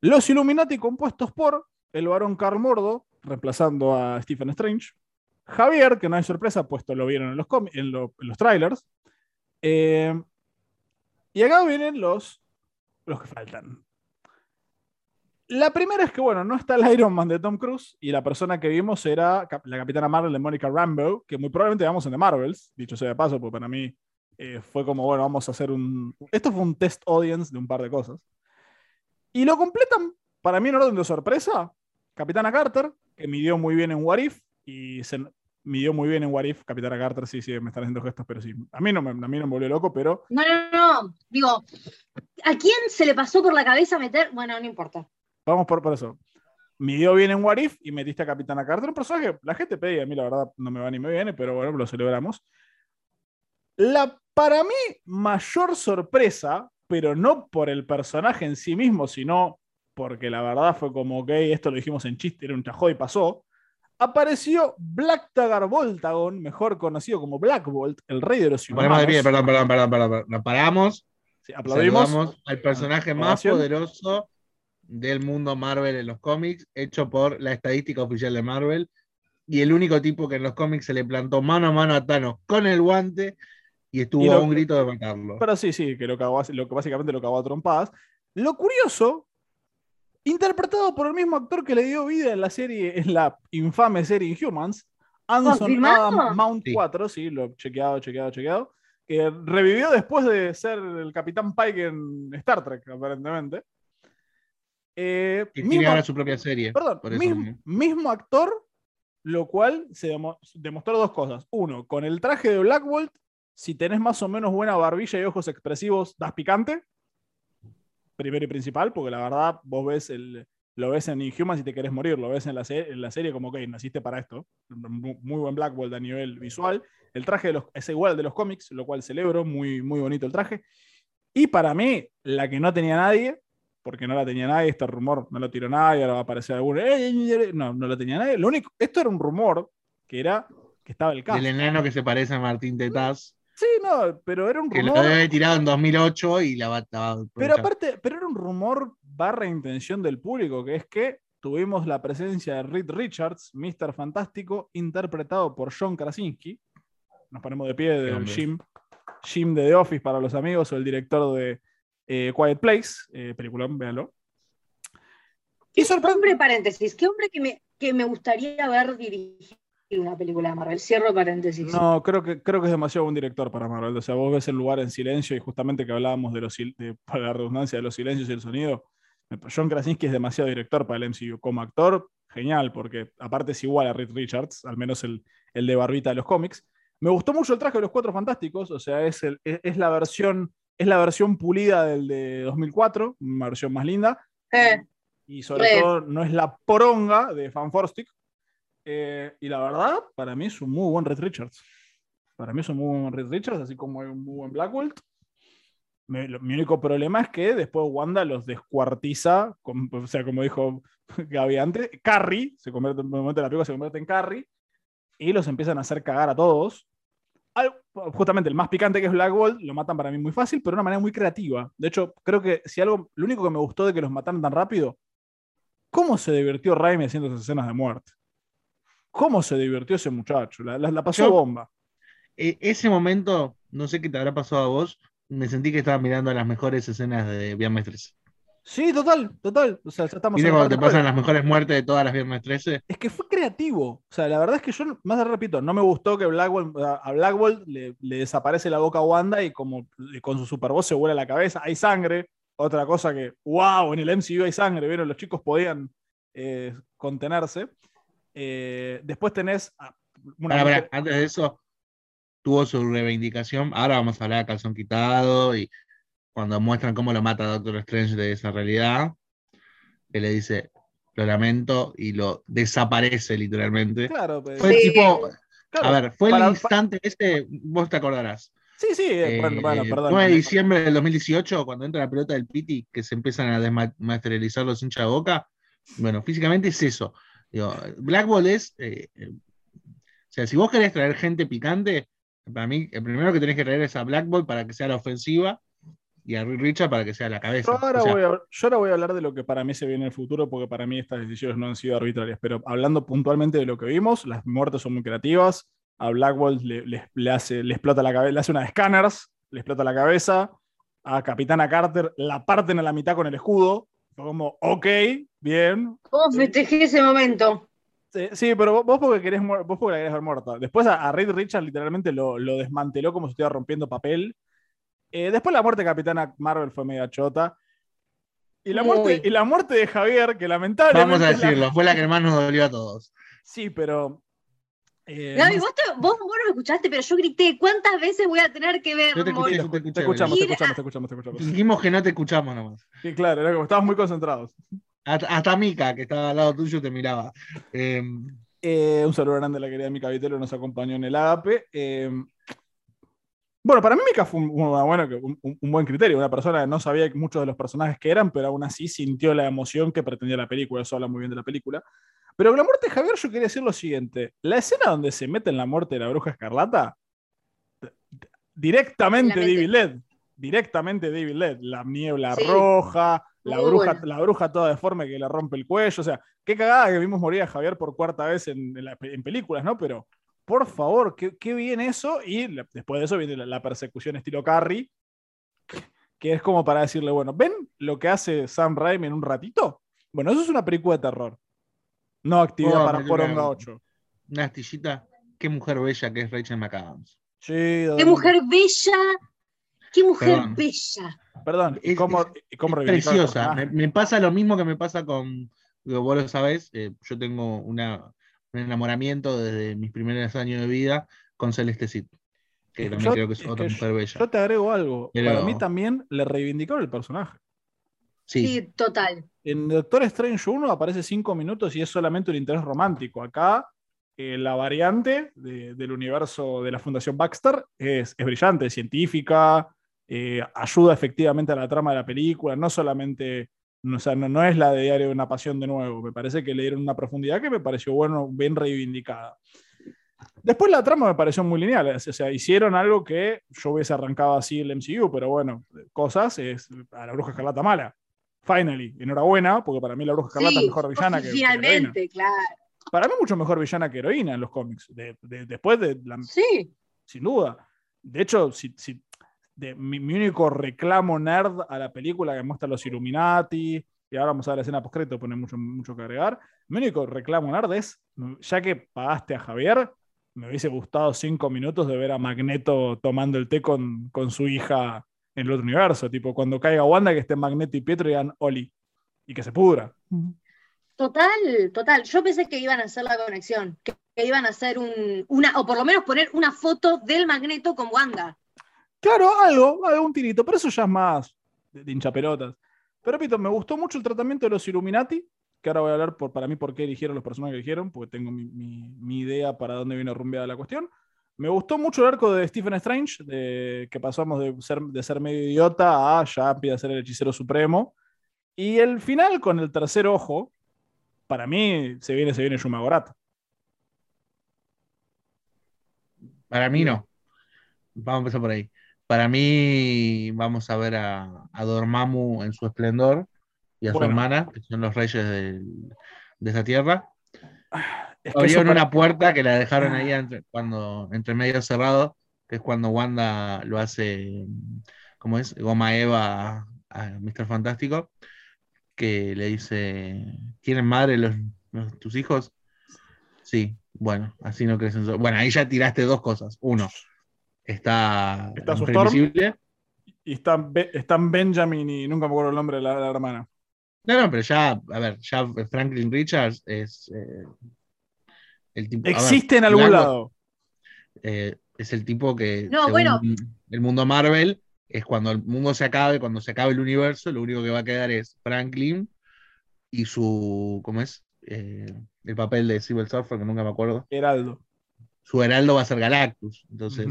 Los Illuminati compuestos por el varón Carl Mordo, reemplazando a Stephen Strange. Javier, que no hay sorpresa, puesto lo vieron en los, en en los trailers. Eh, y acá vienen los, los que faltan. La primera es que, bueno, no está el Iron Man de Tom Cruise y la persona que vimos era la Capitana Marvel de Monica Rambeau, que muy probablemente veamos en The Marvels, dicho sea de paso, porque para mí Eh, fue como, bueno, vamos a hacer un... Esto fue un test audience de un par de cosas. Y lo completan, para mí en orden de sorpresa, Capitana Carter, que midió muy bien en What If, y se midió muy bien en What If, Capitana Carter, sí, sí, me están haciendo gestos, pero sí, a mí no me, a mí no me volvió loco, pero No, no, no. Digo, ¿a quién se le pasó por la cabeza meter? Bueno, no importa. vamos por, por eso. Midió bien en What If y metiste a Capitana Carter, un personaje, la gente pedía, a mí la verdad no me va ni me viene, pero bueno, lo celebramos. La, para mí, mayor sorpresa, pero no por el personaje en sí mismo, sino porque la verdad fue como, ok, esto lo dijimos en chiste, era un chajó y pasó, apareció Black Tagar Voltagon, mejor conocido como Black Bolt, el rey de los Nos ponemos de pie, perdón, perdón, perdón, perdón, perdón. Nos paramos. Sí, aplaudimos. Saludamos al personaje más poderoso del mundo Marvel en los cómics, hecho por la estadística oficial de Marvel. Y el único tipo que en los cómics se le plantó mano a mano a Thanos con el guante y estuvo Y lo- a un grito de matarlo. Pero sí, sí, que lo cagó, lo que básicamente lo cagó a trompadas. Lo curioso, interpretado por el mismo actor que le dio vida en la serie, en la infame serie Inhumans, Anson Mount Sí. 4, sí, lo chequeado, chequeado, chequeado, que revivió después de ser el Capitán Pike en Star Trek, aparentemente. Eh, que mismo- tiene ahora su propia serie. Perdón, por eso mismo, mismo. mismo actor, lo cual se demo- demostró dos cosas. Uno, con el traje de Black Bolt, si tenés más o menos buena barbilla y ojos expresivos, das picante. Primero y principal, porque la verdad, vos ves el, lo ves en Inhumans y te querés morir, lo ves en la, en la serie como que naciste para esto. Mu- Muy buen Black Bolt a nivel visual. El traje de los, es igual al de los cómics, lo cual celebro, muy, muy bonito el traje. Y para mí, la que no tenía nadie, porque no la tenía nadie, este rumor no lo tiró nadie, ahora va a aparecer alguno. "Eh, eh, eh", No, no lo tenía nadie. Lo único, esto era un rumor que era que estaba el caso. El enano que se parece a Martín Tetaz, Sí, no, pero era un que lo rumor. haber tirado en 2008 y la va, la va a Pero aparte, pero era un rumor barra intención del público, que es que tuvimos la presencia de Reed Richards, Mr. Fantástico, interpretado por John Krasinski. Nos ponemos de pie de. Jim, Jim de The Office para los amigos, o el director de eh, Quiet Place, eh, peliculón, véanlo. Y ¿Qué sorpre- hombre, paréntesis, qué hombre que me, que me gustaría ver dirigir una película de Marvel. Cierro paréntesis. No, creo que, creo que es demasiado buen director para Marvel. O sea, vos ves el lugar en silencio y justamente que hablábamos de los, de, [LAUGHS] para la redundancia de los silencios y el sonido. John Krasinski es demasiado director para el MCU. Como actor, genial, porque aparte es igual a Reed Richards, al menos el, el de barbita de los cómics. Me gustó mucho el traje de los Cuatro Fantásticos, o sea, es, el- es, es la versión es la versión pulida del de 2004, una versión más linda. Eh, Y sobre Re. todo no es la poronga de Fan Forstic. Eh, y la verdad, para mí es un muy buen Red Richards. Para mí es un muy buen Red Richards, así como hay un muy buen Black Bolt. Me- lo- mi único problema es que después Wanda los descuartiza, o sea, como dijo [LAUGHS] Gaby antes, Carrie, se convierte, en un momento de la película se convierte en Carrie, y los empiezan a hacer cagar a todos. Justamente el más picante que es Black Bolt, lo matan para mí muy fácil, pero de una manera muy creativa. De hecho, creo que si algo, lo único que me gustó de que los mataran tan rápido, ¿cómo se divirtió Raimi haciendo esas escenas de muerte? ¿Cómo se divirtió ese muchacho? La, la- la pasó Yo- bomba. E- ese momento, no sé qué te habrá pasado a vos, me sentí que estaba mirando las mejores escenas de Viernes 13. Sí, total, total. O sea, ya estamos ¿Viste en la cuando te pasan las mejores muertes de todas las Viernes 13? Es que fue creativo. O sea, la verdad es que yo, más de repito, no me gustó que Black Bolt- a a Black Bolt le, le desaparece la boca a Wanda y como y con su super voz se vuela la cabeza. Hay sangre. Otra cosa que, wow, en el MCU hay sangre. Vieron, los chicos podían eh, contenerse. Eh, después tenés una antes de eso, tuvo su reivindicación. Ahora vamos a hablar de calzón quitado y cuando muestran cómo lo mata Doctor Strange de esa realidad, que le dice, lo lamento, y lo desaparece literalmente. Claro, pues, Fue Sí. tipo, claro, a ver, fue para- el instante ese, vos te acordarás. Sí, sí, eh, bueno, Eh, bueno, perdón. 9 de diciembre del 2018, cuando entra la pelota del Piti, que se empiezan a desmaterializar los hinchas de boca. Bueno, físicamente es eso. Digo, Black Ball es. eh, eh, o sea, si vos querés traer gente picante, para mí, el primero que tenés que traer es a Black Ball para que sea la ofensiva y a Richard para que sea la cabeza. Yo ahora, O sea, voy a, yo ahora voy a hablar de lo que para mí se viene en el futuro, porque para mí estas decisiones no han sido arbitrarias. Pero hablando puntualmente de lo que vimos, las muertes son muy creativas. A Black Bolt le, le- le hace, le explota la cabeza, le hace una de scanners, le explota la cabeza. A Capitana Carter la parten a la mitad con el escudo. Fue como, ok, bien. ¿Cómo festejé ese momento? Sí, pero vos- porque, querés, vos porque la querés ver muerta. Después a, a Reed Richards literalmente lo, lo desmanteló como si estuviera rompiendo papel. Eh, después la muerte de Capitana Marvel fue media chota. Y la, muerte, y la muerte de Javier, que lamentablemente. Vamos a la- decirlo, fue la que más nos dolió a todos. Sí, pero. Eh, Gaby, no vos, te- vos, vos no me escuchaste, pero yo grité, ¿cuántas veces voy a tener que ver? Yo te escuché, morir? yo te escuché. Te escuchamos, te escuchamos, te escuchamos, te escuchamos. Dijimos que no te escuchamos nomás. Sí, claro, era como estábamos muy concentrados. Hasta, hasta Mika, que estaba al lado tuyo, te miraba. Eh, Eh, un saludo grande a la querida Mica Vitelo, nos acompañó en el AGAPE. Eh, bueno, para mí Mica fue un, una un- un buen criterio, una persona que no sabía muchos de los personajes que eran, pero aún así sintió la emoción que pretendía la película, eso habla muy bien de la película. Pero con la muerte de Javier yo quería decir lo siguiente, la escena donde se mete en la muerte de la bruja escarlata, directamente. David Led, directamente David Led, la niebla Sí. roja, la Muy bruja, buena. la bruja toda deforme que le rompe el cuello, o sea, qué cagada que vimos morir a Javier por cuarta vez en, en la- en películas, ¿no? Pero, por favor, qué, qué bien eso. Y la- después de eso viene la, la persecución estilo Carrie, que es como para decirle, bueno, ¿ven lo que hace Sam Raimi en un ratito? Bueno, eso es una película de terror. No actividad Oh, para Poronga cago. 8. una astillita. Qué mujer bella que es Rachel McAdams. Sí, ¡Qué ¿dónde- mujer bella! ¡Qué mujer Perdón. bella! Perdón, ¿y Es- cómo, el Preciosa. Me, pasa lo mismo que me pasa con. Vos lo sabés, eh, yo tengo una, un enamoramiento desde mis primeros años de vida con Celeste Cid, que Es también yo- creo que es, es otra que mujer bella. Yo te agrego algo. Pero- Para mí también le reivindicaron el personaje. Sí, Sí, total. En Doctor Strange 1 aparece 5 minutos y es solamente un interés romántico. Acá eh, la variante de- del universo de la Fundación Baxter es, es brillante, científica, eh, ayuda efectivamente a la trama de la película, no solamente, no es la de Diario de una Pasión de nuevo, me parece que le dieron una profundidad que me pareció bueno, bien reivindicada. Después la trama me pareció muy lineal, o sea, hicieron algo que yo hubiese arrancado así el MCU, pero bueno, cosas es a la bruja escarlata mala. Finally, enhorabuena, porque para mí la bruja escarlata es mejor villana que, finalmente, claro. Para mí mucho mejor villana que heroína en los cómics, de- de- después de la, Sí, sin duda. De hecho, si, si- de, mi, mi único reclamo nerd a la película que muestra los Illuminati, y ahora vamos a ver la escena post pone mucho, mucho que agregar, mi único reclamo nerd es, ya que pagaste a Javier, me hubiese gustado cinco minutos de ver a Magneto tomando el té con, con su hija en el otro universo, tipo cuando caiga Wanda que esté Magneto y Pietro y digan Oli, y que se pudra. total, total. Yo pensé que iban a hacer la conexión, que, que iban a hacer un, una, o por lo menos poner una foto del magneto con Wanda. Claro, algo, algún tirito, pero eso ya es más de, de hinchapelotas. Pero repito, me gustó mucho el tratamiento de los Illuminati, que ahora voy a hablar por, para mí por qué eligieron los personajes que eligieron, porque tengo mi, mi- mi idea para dónde viene rumbeada la cuestión. Me gustó mucho el arco de Stephen Strange, de, que pasamos de ser, de ser medio idiota a ya empieza a ser el hechicero supremo. Y el final con el tercer ojo, para mí se viene, se viene Shumagorat. para mí no. Vamos a empezar por ahí. Para mí, vamos a ver a, a Dormammu en su esplendor y a su hermana, que son los reyes del- de esa tierra. Es que eso Abrieron para- una puerta que la dejaron ahí entre, cuando, entre medio cerrado, que es cuando Wanda lo hace, ¿cómo es? Goma Eva a, a Mr. Fantástico, que le dice, ¿tienen madre los, los- tus hijos? Sí, bueno, así no crecen. solos". Bueno, ahí ya tiraste dos cosas. Uno, está, Está su Storm. Y están, están Benjamin y nunca me acuerdo el nombre de la, la hermana. No, no, pero ya, a ver, ya Franklin Richards es eh, el tipo. a ver, Existe en algún lado. eh, es el tipo que No, según bueno. el mundo Marvel es cuando el mundo se acabe, cuando se acabe el universo, lo único que va a quedar es Franklin y su, ¿cómo es? Eh, el papel de Civil Surfer, que nunca me acuerdo. Heraldo. Su heraldo va a ser Galactus. Entonces,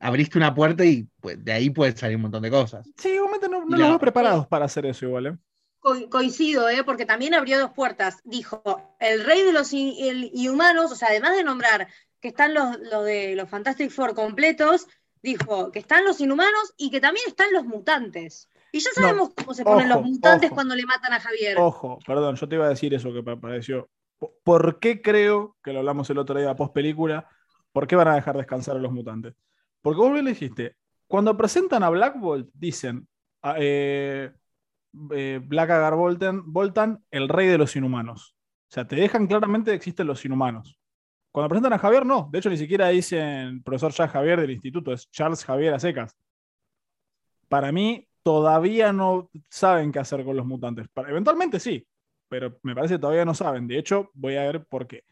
abriste una puerta y pues, de ahí puede salir un montón de cosas. Sí, igualmente no, no los veo preparados para hacer eso igual, ¿eh? Co- coincido, ¿eh? porque también abrió dos puertas. Dijo, el rey de los inhumanos, o sea, además de nombrar que están los, los de los Fantastic Four completos, dijo que están los inhumanos y que también están los mutantes. Y ya No, sabemos cómo se ponen los mutantes ojo. cuando le matan a Javier. Ojo, perdón, yo te iba a decir eso que me pareció. Po- ¿Por qué creo, que lo hablamos el otro día post película, por qué van a dejar descansar a los mutantes? Porque vos bien le dijiste, cuando presentan a Black Bolt, dicen a, eh, eh, Black Agar Bolton, el rey de los inhumanos. sea, te dejan claramente que existen los inhumanos. Cuando presentan a Javier, no. De hecho, ni siquiera dicen profesor ya Javier del instituto, es Charles Javier a. Para mí, todavía no saben qué hacer con los mutantes. Eventualmente sí, pero me parece que todavía no saben. De hecho, voy a ver por qué.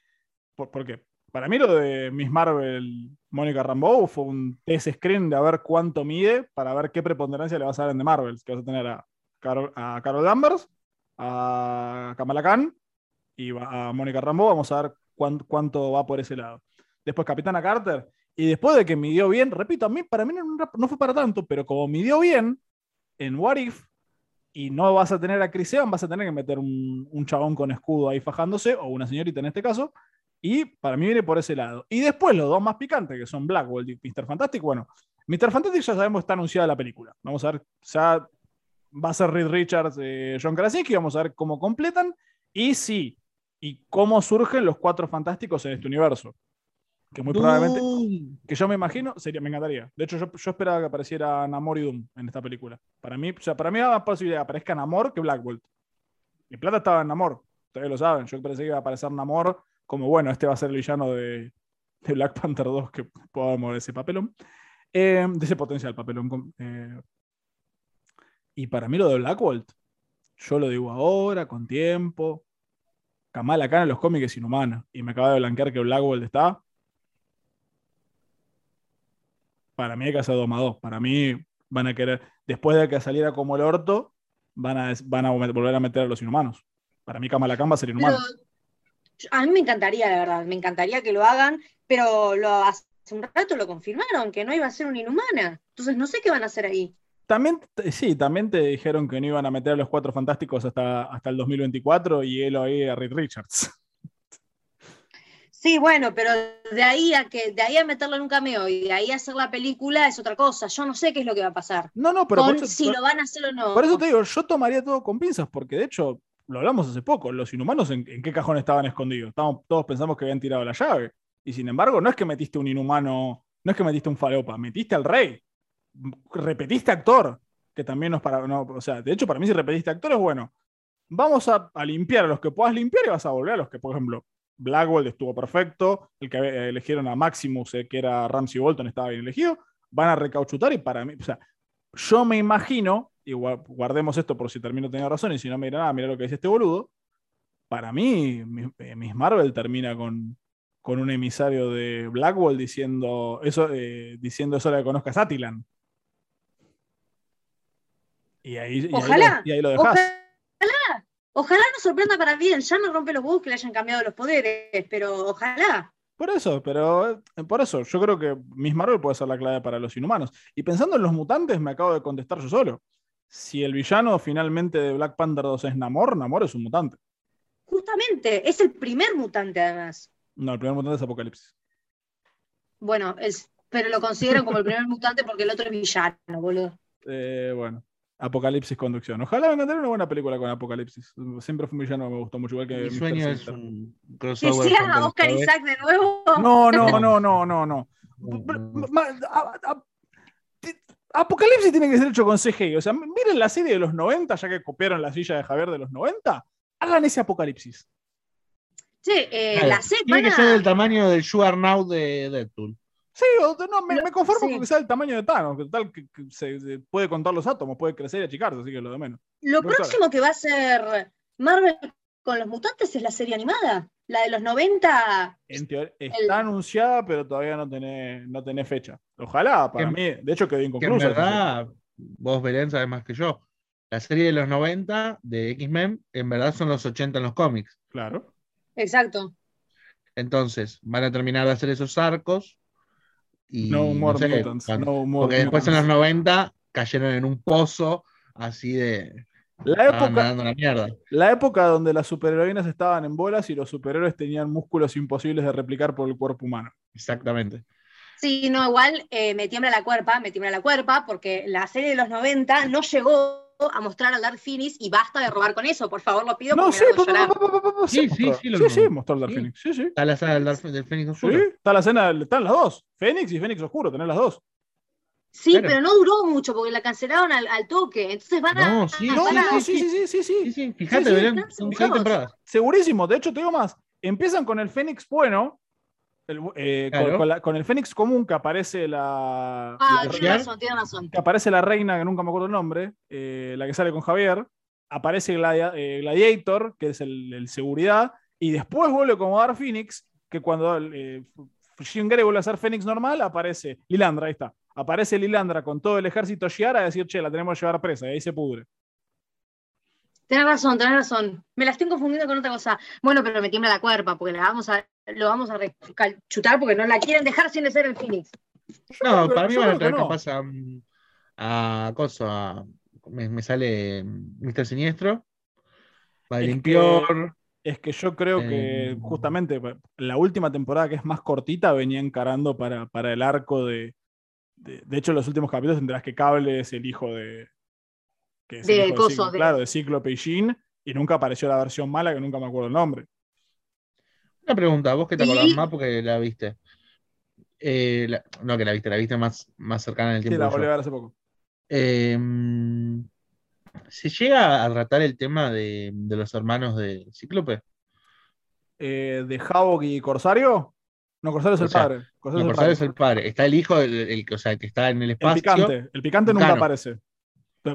Por, por qué. Para mí lo de Miss Marvel, Mónica Rambeau, fue un test screen de a ver cuánto mide para ver qué preponderancia le vas a dar en The Marvels. Que vas a tener a Carol, a Carol Danvers, a Kamala Khan y a Mónica Rambeau. Vamos a ver cuán- cuánto va por ese lado. Después Capitana Carter. Y después de que midió bien, repito, a mí, para mí no, fue para tanto, pero como midió bien en What If, y no vas a tener a Chris Evans, vas a tener que meter un, chabón con escudo ahí fajándose, o una señorita en este caso, y para mí viene por ese lado. Y después los dos más picantes, que son Black Bolt y Mr. Fantastic, bueno, Mr. Fantastic ya sabemos está anunciada la película. Vamos a ver, ya va a ser Reed Richards, eh, John Krasinski, vamos a ver cómo completan, y sí, y cómo surgen los cuatro fantásticos en este universo. Que muy probablemente, Doom. que yo me imagino, sería, me encantaría. De hecho, yo, yo esperaba que apareciera Namor y Doom en esta película. Para mí, o sea, para mí era más posibilidad que aparezca Namor que Black Bolt. Mi plata estaba en Namor, ustedes lo saben. Yo pensé que iba a aparecer Namor como, bueno, este va a ser el villano de, de Black Panther 2 que podamos ese papelón. Eh, de ese potencial papelón. eh. Y para mí lo de Black Bolt, yo lo digo ahora, con tiempo. Kamala Khan en los cómics es inhumana. Y me acaba de blanquear que Black Bolt está. Para mí hay que hacer dos. Para mí van a querer, después de que saliera como el orto, van a, van a volver a meter a los inhumanos. Para mí Kamala Khan va a ser inhumano. a mí me encantaría, la verdad, me encantaría que lo hagan, pero lo, hace un rato lo confirmaron, que no iba a ser una inhumana. Entonces no sé qué van a hacer ahí. También, sí, también te dijeron que no iban a meter a los cuatro fantásticos hasta, hasta el 2024 y él ahí a Reed Richards. Sí, bueno, pero de ahí a que, de ahí a meterlo en un cameo y de ahí a hacer la película es otra cosa. Yo no sé qué es lo que va a pasar. No, no, pero por Con eso, si por- lo van a hacer o no. por eso te digo, yo tomaría todo con pinzas, porque de hecho, lo hablamos hace poco, los inhumanos en, en qué cajón estaban escondidos. Estábamos, todos pensamos que habían tirado la llave. Y sin embargo, no es que metiste un inhumano, no es que metiste un falopa, metiste al rey. Repetiste actor, que también nos para. No, o sea, de hecho, para mí, si repetiste actor es bueno. Vamos a, a limpiar a los que puedas limpiar y vas a volver a los que, por ejemplo, Blackwell estuvo perfecto, el que eh, eligieron a Maximus, eh, que era Ramsey Bolton, estaba bien elegido. Van a recauchutar y para mí, o sea, yo me imagino, y gua- guardemos esto por si termino teniendo razón, y si no me dirán, ah, mira lo que dice este boludo. Para mí, eh, Miss Marvel termina con, con un emisario de Blackwell diciendo eso, diciendo eso la que conozcas Atilan. Y ahí, y ahí lo- Ojalá, y ahí lo dejas. Ojalá, ojalá nos sorprenda para bien. Ya me rompe los huevos que le hayan cambiado los poderes, pero ojalá. Por eso, pero eh, por eso, yo creo que Miss Marvel puede ser la clave para los inhumanos. Y pensando en los mutantes, me acabo de contestar yo solo. Si el villano finalmente de Black Panther 2 es Namor, Namor es un mutante. Justamente, es el primer mutante además. No, el primer mutante es Apocalipsis. Bueno, es, pero lo consideran como el primer [LAUGHS] mutante porque el otro es villano, boludo. Eh, bueno, Apocalipsis Conducción. Ojalá venga a tener una buena película con Apocalipsis. Siempre fue un villano que me gustó mucho, igual que Mi Mr. sueño es un Que crossover. sea con Oscar. Isaac de nuevo. [LAUGHS] No, no, no, no, no, no. A- a- Apocalipsis tiene que ser hecho con CGI. O sea, miren la serie de los 90, ya que copiaron la silla de Javier de los 90. Hagan ese Apocalipsis. Che, eh, Claro, la serie Tiene que ser a- del tamaño del You Are Now de Deadpool. Sí, o- no, me, conformo sí. con que sea el tamaño de Thanos, que tal que, que se, se puede contar los átomos, puede crecer y achicarse, así que lo de menos. Lo próximo que va a ser Marvel con los mutantes es la serie animada. La de los 90. En teoría, está anunciada, pero todavía no tenés, no tenés fecha. Ojalá, para Que- mí, de hecho quedó Que en inconclusa. verdad, vos Belén sabes más que yo. La serie de los 90 de X-Men, en verdad son los 80 en los cómics. Claro. Exacto. Entonces, van a terminar de hacer esos arcos. Y No more sé, mutants. cuando- no more porque después en los mutants. 90 cayeron en un pozo así de. La época, nadando la mierda. la época donde las superheroínas estaban en bolas y los superhéroes tenían músculos imposibles de replicar por el cuerpo humano. Exactamente. Sí, no, igual eh, me tiembla la cuerpa, me tiembla la cuerpa, porque la serie de los 90 no llegó a mostrar al Dark Phoenix y basta de robar con eso, por favor, lo pido No, porque sí, pa- Sí, sí, sí, mostró. sí, lo- sí, sí, mostró el Dark sí. Phoenix. Sí, sí. Está la saga del, Dark- del Fénix Sí, Oscuro. está la escena, están las dos. Fénix y Fénix Oscuro, tenés las dos. Sí, Claro. pero no duró mucho porque la cancelaron al, al toque. Entonces van a. No, sí, No, van no, a- no, sí, sí, sí, sí, sí. Sí, sí, fíjate, Sí, sí, verán, son seis temporadas. Segurísimo. De hecho, te digo más. Empiezan con el Fénix bueno, el, eh, con- Claro. con, la- con el Fénix común que aparece la, Ah, la- tiene Javier. razón, tiene razón. que aparece la reina, que nunca me acuerdo el nombre, eh, la que sale con Javier, aparece Gladia- eh, Gladiator, que es el, el seguridad, y después vuelve como Dark Phoenix, que cuando eh, Jean Grey vuelve a ser Fénix normal, aparece Lilandra, ahí está. Aparece Lilandra con todo el ejército Shi'ar a decir, che, la tenemos que llevar presa, y ahí se pudre. Tenés razón, tenés razón. Me la estoy confundiendo con otra cosa. Bueno, pero me tiembla la cuerpa porque la vamos a, lo vamos a rechutar porque no la quieren dejar sin ser el Phoenix. No, para mí van a traer no. capaz a, a Coso, a- me, me sale Mr. Siniestro, Madeline Es que- Pior, Es que yo creo que Eh, justamente la última temporada, que es más cortita, venía encarando para, para el arco de, de. de hecho, en los últimos capítulos tendrás que Cable es el hijo de. Que es el De hijo coso, Cíclope, de- Claro, de Cíclope y Jean, y nunca apareció la versión mala, que nunca me acuerdo el nombre. Una pregunta, vos que te Y- acordás más porque la viste. Eh, la- no que la viste, la viste más, más cercana en el Sí, tiempo. la que yo. volví a ver hace poco. Eh, mm, ¿Se llega a tratar el tema de, de los hermanos de Cíclope? Eh, de Havok y Corsario. No, Corsario es el O sea, padre. Corsario No, es el Corsario padre. es el padre. Está el hijo, el, el- o sea, el que está en el El espacio. picante. El picante nunca aparece.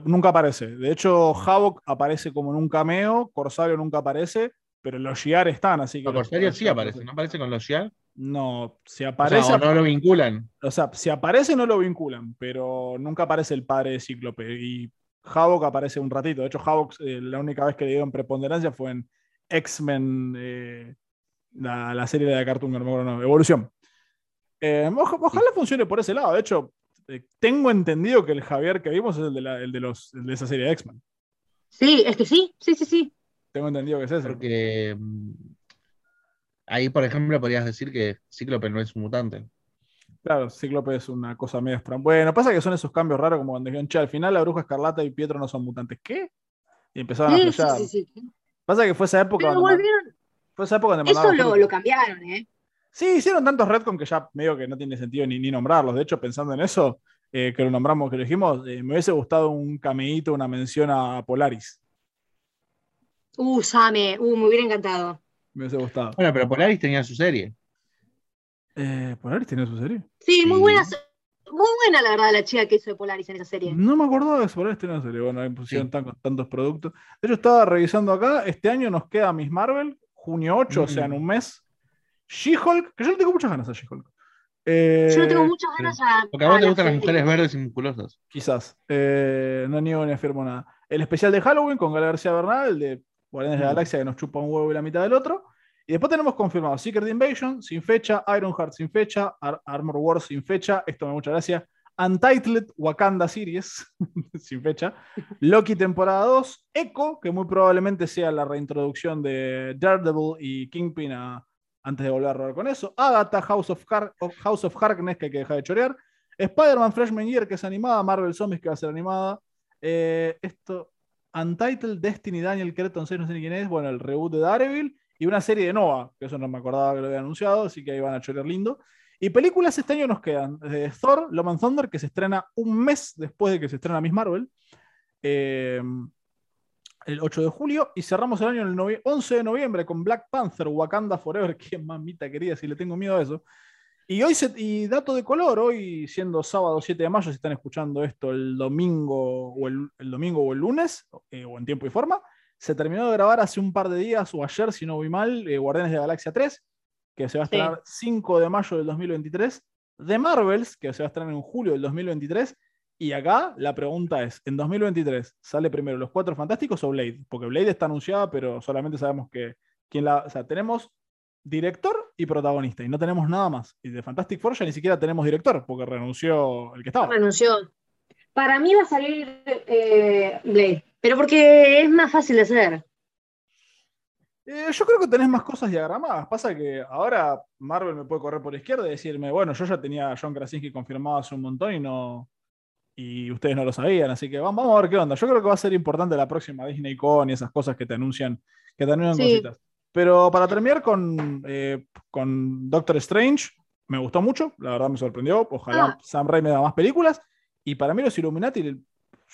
Nunca aparece. De hecho, Havok aparece como en un cameo, Corsario nunca aparece, pero los Shi'ar están, así que. No, Corsario sí aparece, ¿no aparece con los Shi'ar? No, si O sea, aparece, o no lo vinculan. O sea, si aparece no lo vinculan, pero nunca aparece el padre de Cíclope. Y Havok aparece un ratito. De hecho, Havok eh, la única vez que le dieron preponderancia fue en X-Men, eh, la, la serie de Cartoon, no me acuerdo, no, Evolución. Eh, oja- ojalá funcione por ese lado. De hecho, eh, tengo entendido que el Javier que vimos es el de, la- el de, los, el de esa serie de X-Men. Sí, es que sí, sí, sí, sí. Tengo entendido que es ese. Porque mm, ahí, por ejemplo, podrías decir que Cíclope no es un mutante. Claro, Cíclope es una cosa medio extra. Bueno, pasa que son esos cambios raros como cuando dijeron, che, al final la bruja escarlata y Pietro no son mutantes. ¿Qué? Y empezaron a Sí, sí, sí, sí. Pasa que fue esa época Pero donde, volvieron, fue esa época donde eso lo, lo cambiaron, ¿eh? Sí, hicieron tantos retcon que ya medio que no tiene sentido ni, ni nombrarlos. De hecho, pensando en eso, eh, que lo nombramos, que lo dijimos, eh, me hubiese gustado un cameíto, una mención a Polaris. Uh, Same, uh, me hubiera encantado. Me hubiese gustado. Bueno, pero Polaris tenía su serie. Eh, ¿Polaris tiene su serie? Sí, muy buena, muy buena la verdad la chica que hizo de Polaris en esa serie. No me acordaba de que Polaris tenía una serie. Bueno, ahí pusieron Sí. tan- tantos productos. De hecho, estaba revisando acá. Este año nos queda Miss Marvel, junio 8, o sea, en Mm. un mes. She-Hulk, que yo le tengo muchas ganas a She-Hulk. Eh, Yo no tengo muchas ganas a. Porque a vos te gustan las mujeres verdes y musculosas. Quizás. Eh, no niego ni afirmo nada. El especial de Halloween con Gala García Bernal, el de Guardianes de la. Galaxia, que nos chupa un huevo y la mitad del otro. Y después tenemos confirmado Secret Invasion, sin fecha, Ironheart sin fecha, Ar- Armor Wars sin fecha, esto me da mucha gracia. Untitled Wakanda Series, [LAUGHS] sin fecha. Loki temporada 2, Echo, que muy probablemente sea la reintroducción de Daredevil y Kingpin a- antes de volver a robar con eso. Agatha, House of, Har- House of Harkness, que hay que dejar de chorear. Spider-Man Freshman Year, que es animada, Marvel Zombies, que va a ser animada. Eh, esto, Untitled, Destiny, Daniel Cretton, no sé ni quién es, bueno, el reboot de Daredevil, y una serie de Nova, que eso no me acordaba que lo había anunciado, así que ahí van a chorear lindo. Y películas este año nos quedan, Thor, Love and Thunder, que se estrena un mes después de que se estrena Miss Marvel, eh, el 8 de julio, y cerramos el año el novie- 11 de noviembre con Black Panther, Wakanda Forever, [LAUGHS] que mamita querida, si le tengo miedo a eso. Y hoy, se- y dato de color, hoy siendo sábado 7 de mayo, si están escuchando esto el domingo o el, el domingo o el lunes, eh, o en tiempo y forma, se terminó de grabar hace un par de días o ayer, si no voy mal, eh, Guardianes de la Galaxia 3, que se va a Sí. estrenar 5 de mayo del 2023, The Marvels, que se va a estrenar en julio del 2023, y acá la pregunta es, ¿en 2023 sale primero Los Cuatro Fantásticos o Blade? Porque Blade está anunciada, pero solamente sabemos que quién la... O sea, tenemos director y protagonista, y no tenemos nada más. Y de Fantastic Four ya ni siquiera tenemos director, porque renunció el que estaba. Renunció. Para mí va a salir eh, Blade, pero porque es más fácil de hacer. Eh, yo creo que tenés más cosas diagramadas. Pasa que ahora Marvel me puede correr por izquierda y decirme, bueno, yo ya tenía a John Krasinski confirmado hace un montón y no. Y ustedes no lo sabían, así que vamos, vamos a ver qué onda. Yo creo que va a ser importante la próxima Disney Con y esas cosas que te anuncian, que te anuncian Sí. cositas. Pero para terminar con, eh, con Doctor Strange, me gustó mucho, la verdad me sorprendió. Ojalá Ah. Sam Raimi da más películas. Y para mí los Illuminati,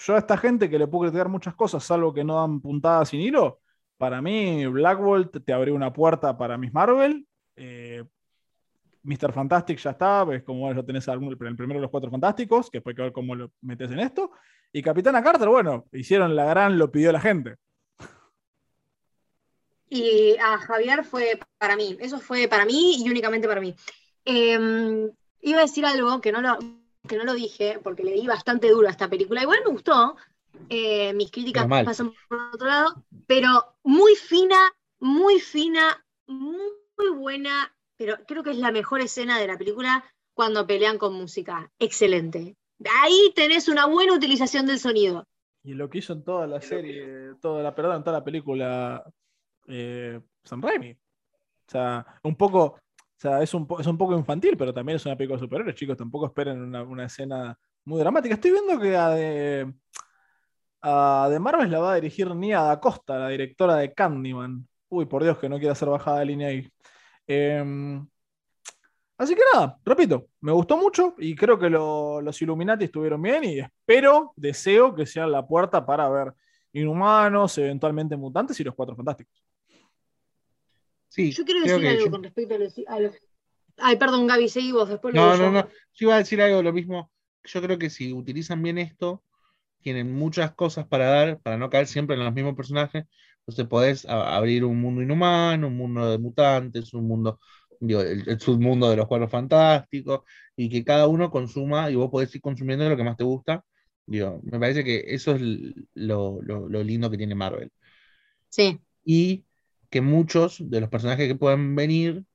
yo a esta gente que le puedo criticar muchas cosas, salvo que no dan puntadas sin hilo, para mí Black Bolt te abrió una puerta para Miss Marvel. eh, Mr. Fantastic ya está, es como bueno, ya tenés algún- el primero de los cuatro fantásticos, que después hay que ver cómo lo metes en esto. Y Capitana Carter, bueno, hicieron la gran, lo pidió la gente. Y a Javier fue para mí, eso fue para mí y únicamente para mí. Eh, iba a decir algo que no, lo, que no lo dije, porque le di bastante duro a esta película. Igual me gustó, eh, mis críticas Normal. pasan por otro lado, pero muy fina, muy fina, muy buena, pero creo que es la mejor escena de la película cuando pelean con música. Excelente. Ahí tenés una buena utilización del sonido. Y lo que hizo en toda la serie, toda la, perdón, en toda la película eh, Sam Raimi. O sea, un poco, o sea, es un, es un poco infantil, pero también es una película de superhéroes, chicos. Tampoco esperen una, una escena muy dramática. Estoy viendo que a de, a de Marvel la va a dirigir Nia Da Costa, la directora de Candyman. Uy, por Dios, que no quiere hacer bajada de línea ahí. Em, así que nada, repito, me gustó mucho y creo que lo- los Illuminati estuvieron bien y espero, deseo que sean la puerta para ver inhumanos, eventualmente mutantes y los cuatro fantásticos. Sí, Yo quiero decir algo yo- con respecto a los, a los- Ay, perdón, Gaby, seguí vos, después lo No, no, yo. no. Yo iba a decir algo lo mismo. Yo creo que si utilizan bien esto, tienen muchas cosas para dar, para no caer siempre en los mismos personajes. Entonces podés a- abrir un mundo inhumano, un mundo de mutantes, un mundo, digo, el, el submundo de los cuadros fantásticos, y que cada uno consuma, y vos podés ir consumiendo lo que más te gusta. Digo, me parece que eso es lo, lo- lo lindo que tiene Marvel. Sí, Y que muchos de los personajes que pueden venir,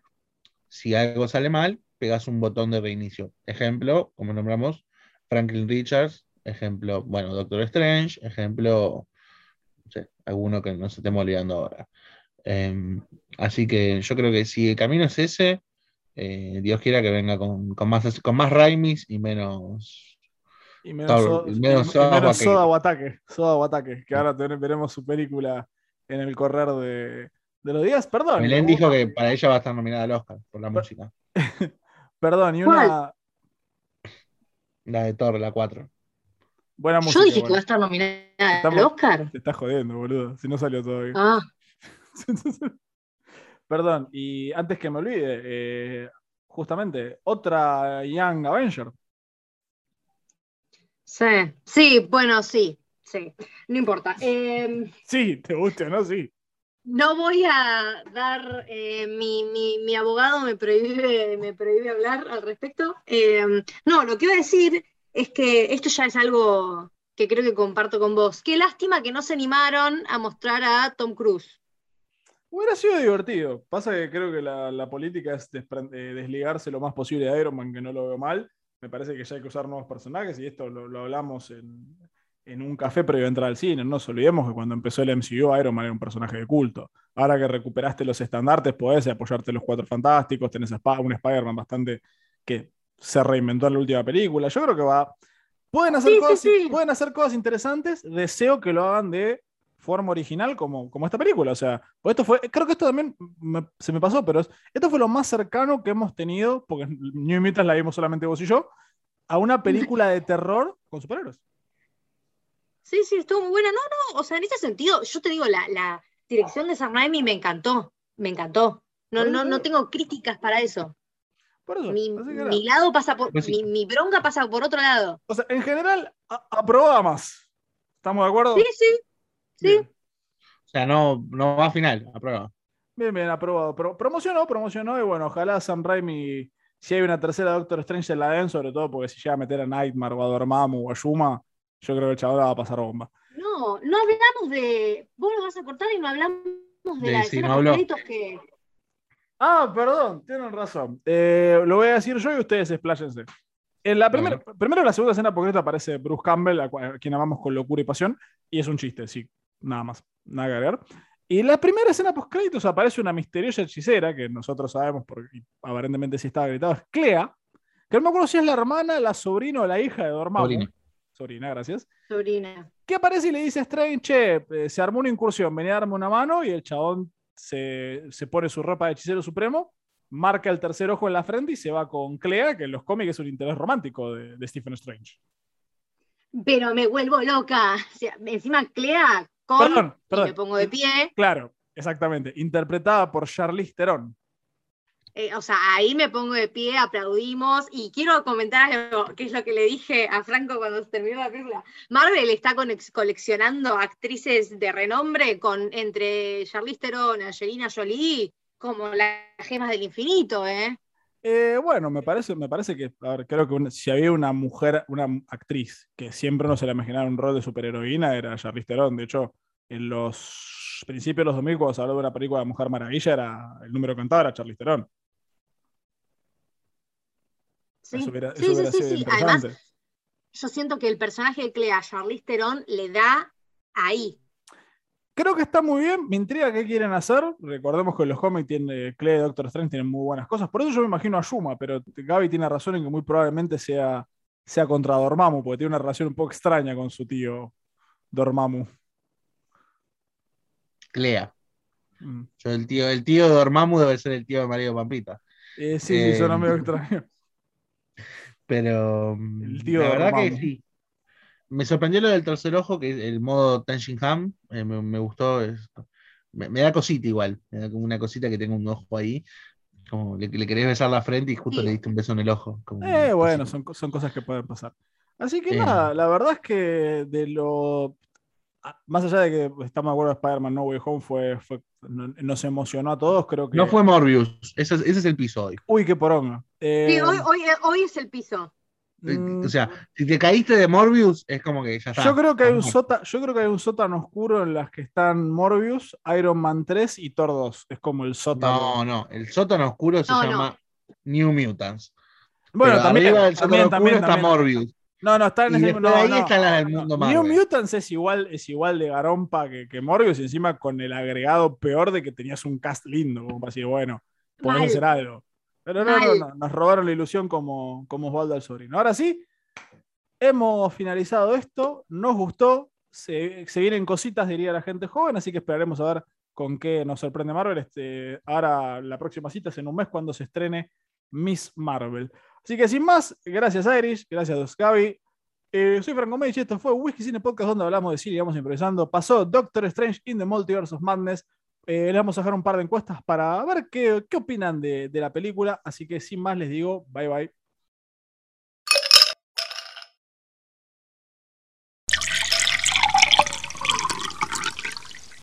si algo sale mal, pegas un botón de reinicio. Ejemplo, como nombramos, Franklin Richards, ejemplo, bueno, Doctor Strange, ejemplo, alguno que nos estemos olvidando ahora. Em, así que yo creo que si el camino es ese, eh, Dios quiera que venga con, con más, con más Raimis y menos. Y menos, so- y menos y Soda menos Wakake. Soda o ataque. Soda o ataque, que ahora ten- veremos su película en el correr de, de los días. Perdón. Belén dijo que para ella va a estar nominada al Oscar por la música. [LAUGHS] Perdón, y ¿Cuál? una La de Thor, la 4. Buena música. yo dije que va a estar nominada al Oscar. Te estás jodiendo, boludo. Si no salió todavía. Ah, [LAUGHS] Perdón, y antes que me olvide, eh, justamente, otra Young Avenger. sí, sí, bueno, sí, sí, no importa. Eh, Sí, te guste o no, sí. no voy a dar, eh, mi, mi- mi abogado me prohíbe, me prohíbe hablar al respecto. Eh, no, lo que iba a decir es que esto ya es algo que creo que comparto con vos. Qué lástima que no se animaron a mostrar a Tom Cruise. Hubiera sido divertido. Pasa que creo que la, política es eh, desligarse lo más posible de Iron Man, que no lo veo mal. Me parece que ya hay que usar nuevos personajes y esto lo, hablamos en, un café previo a entrar al cine. No nos olvidemos que cuando empezó el MCU, Iron Man era un personaje de culto. Ahora que recuperaste los estandartes, podés apoyarte en los cuatro fantásticos, tenés un Spider-Man bastante que se reinventó en la última película. Yo creo que va. Pueden hacer, Sí, cosas, sí. pueden hacer cosas interesantes. Deseo que lo hagan de forma original como, como esta película. O sea, pues esto fue, creo que esto también me- se me pasó, pero es- esto fue lo más cercano que hemos tenido, porque New Mutants la vimos solamente vos y yo, a una película de terror con superhéroes. Sí, sí, estuvo muy buena. No, no, o sea, en ese sentido, yo te digo, la, la dirección de Sam Raimi me encantó, me encantó. No, no, no tengo críticas para eso. Por eso. Mi, lado pasa por, Pues sí. mi, mi bronca pasa por otro lado. O sea, en general, a- aprobada más. ¿Estamos de acuerdo? Sí, sí, sí. Bien. O sea, no, no va a final, a prueba. Bien, bien, aprobado. Pro- promocionó, promocionó, y bueno, ojalá Sam Raimi, si hay una tercera Doctor Strange, se la den, sobre todo porque si llega a meter a Nightmare o a Dormammu o a Yuma, yo creo que el chaval la va a pasar bomba. No, no hablamos de. Vos lo vas a cortar y no hablamos de, De la si escena no habló. post-créditos que. Ah, perdón, tienen razón. Eh, lo voy a decir yo y ustedes expláyense. En la primera, primero en la segunda escena porque aparece Bruce Campbell, a quien amamos con locura y pasión, y es un chiste, sí, nada más, nada que agregar. Y en la primera escena post créditos aparece una misteriosa hechicera, que nosotros sabemos, porque aparentemente sí estaba gritado, es Clea, que no me acuerdo si es la hermana, la sobrina o la hija de Dormammu. Sobrina. Sobrina, gracias. Sobrina. que aparece y le dice a Strange, che, eh, se armó una incursión, venía a darme una mano y el chabón se, se pone su ropa de hechicero supremo, marca el tercer ojo en la frente y se va con Clea, que en los cómics es un interés romántico de, de Stephen Strange. pero me vuelvo loca. O sea, encima Clea con Perdón, y perdón. me pongo de pie. Claro, exactamente. Interpretada por Charlize Theron. Eh, o sea, ahí me pongo de pie, aplaudimos y quiero comentar algo, que es lo que le dije a Franco cuando terminó la película. Marvel está coleccionando actrices de renombre con entre Charlize Theron, Angelina Jolie, como las gemas del infinito, ¿eh? Eh, bueno, me parece, me parece que, a ver, creo que si había una mujer, una actriz que siempre uno se la imaginaba un rol de superheroína, era Charlize Theron. De hecho, en los principios de los 2000, cuando se habló de una película de Mujer Maravilla, era el número cantado era Charlize Theron. Sí, Eso hubiera, sí, eso sí, hubiera sí, sido sí. Además, yo siento que el personaje de Clea, Charlize Theron, le da ahí. Creo que está muy bien. Me intriga qué quieren hacer. Recordemos que los cómics tienen, Clay y Doctor Strange tienen muy buenas cosas. Por eso yo me imagino a Yuma, pero Gaby tiene razón en que muy probablemente sea, sea contra Dormammu, porque tiene una relación un poco extraña con su tío Dormammu. Clea. Mm. Yo, el tío, el tío de Dormammu debe ser el tío de Mario Pampita. Eh, sí, sí, suena Eh, medio extraño. Pero mm, El tío la verdad que sí. Me sorprendió lo del tercer ojo, que es el modo Tenshin Han. eh, me, me gustó. es- me, me da cosita igual. Me da como una cosita que tenga un ojo ahí. Como le, le querés besar la frente y justo Sí. le diste un beso en el ojo. como Eh, bueno, son, son cosas que pueden pasar. Así que Eh. nada, la verdad es que de lo. Más allá de que estamos de acuerdo Spider-Man No Way Home fue, fue- nos emocionó a todos, creo que. No fue Morbius. Ese es, ese es el piso hoy. Uy, qué poronga. Sí, Eh, hoy, hoy, hoy es el piso. mm, O sea, si te caíste de Morbius, es como que ya está. Yo creo que hay un sótano, yo creo que hay un sótano oscuro en las que están Morbius, Iron Man 3 y Thor 2. Es como el sótano. No, no. El sótano oscuro se No, no. llama New Mutants. bueno, Pero también, arriba del sótano también, oscuro también, está también. Morbius. No, no, está en Y ese no, ahí no, está la del no. mundo New Marvel. Mutants es igual, es igual de garompa que, que Morbius, y encima con el agregado peor de que tenías un cast lindo, como para decir, bueno, podemos Mal. hacer algo. Pero no, no, no, nos sobraron la ilusión como, como Osvaldo al sobrino. Ahora sí, hemos finalizado esto, nos gustó, se, se vienen cositas, diría la gente joven, así que esperaremos a ver con qué nos sorprende Marvel. Este, ahora la próxima cita es en un mes cuando se estrene Miss Marvel. Así que sin más, gracias Irish, gracias Gaby. Eh, soy Franco Medici, esto fue Whisky Cine Podcast donde hablamos de cine y vamos improvisando. Pasó Doctor Strange in the Multiverse of Madness. Eh, le vamos a dejar un par de encuestas para ver qué, qué opinan de, de la película. Así que sin más les digo, bye bye.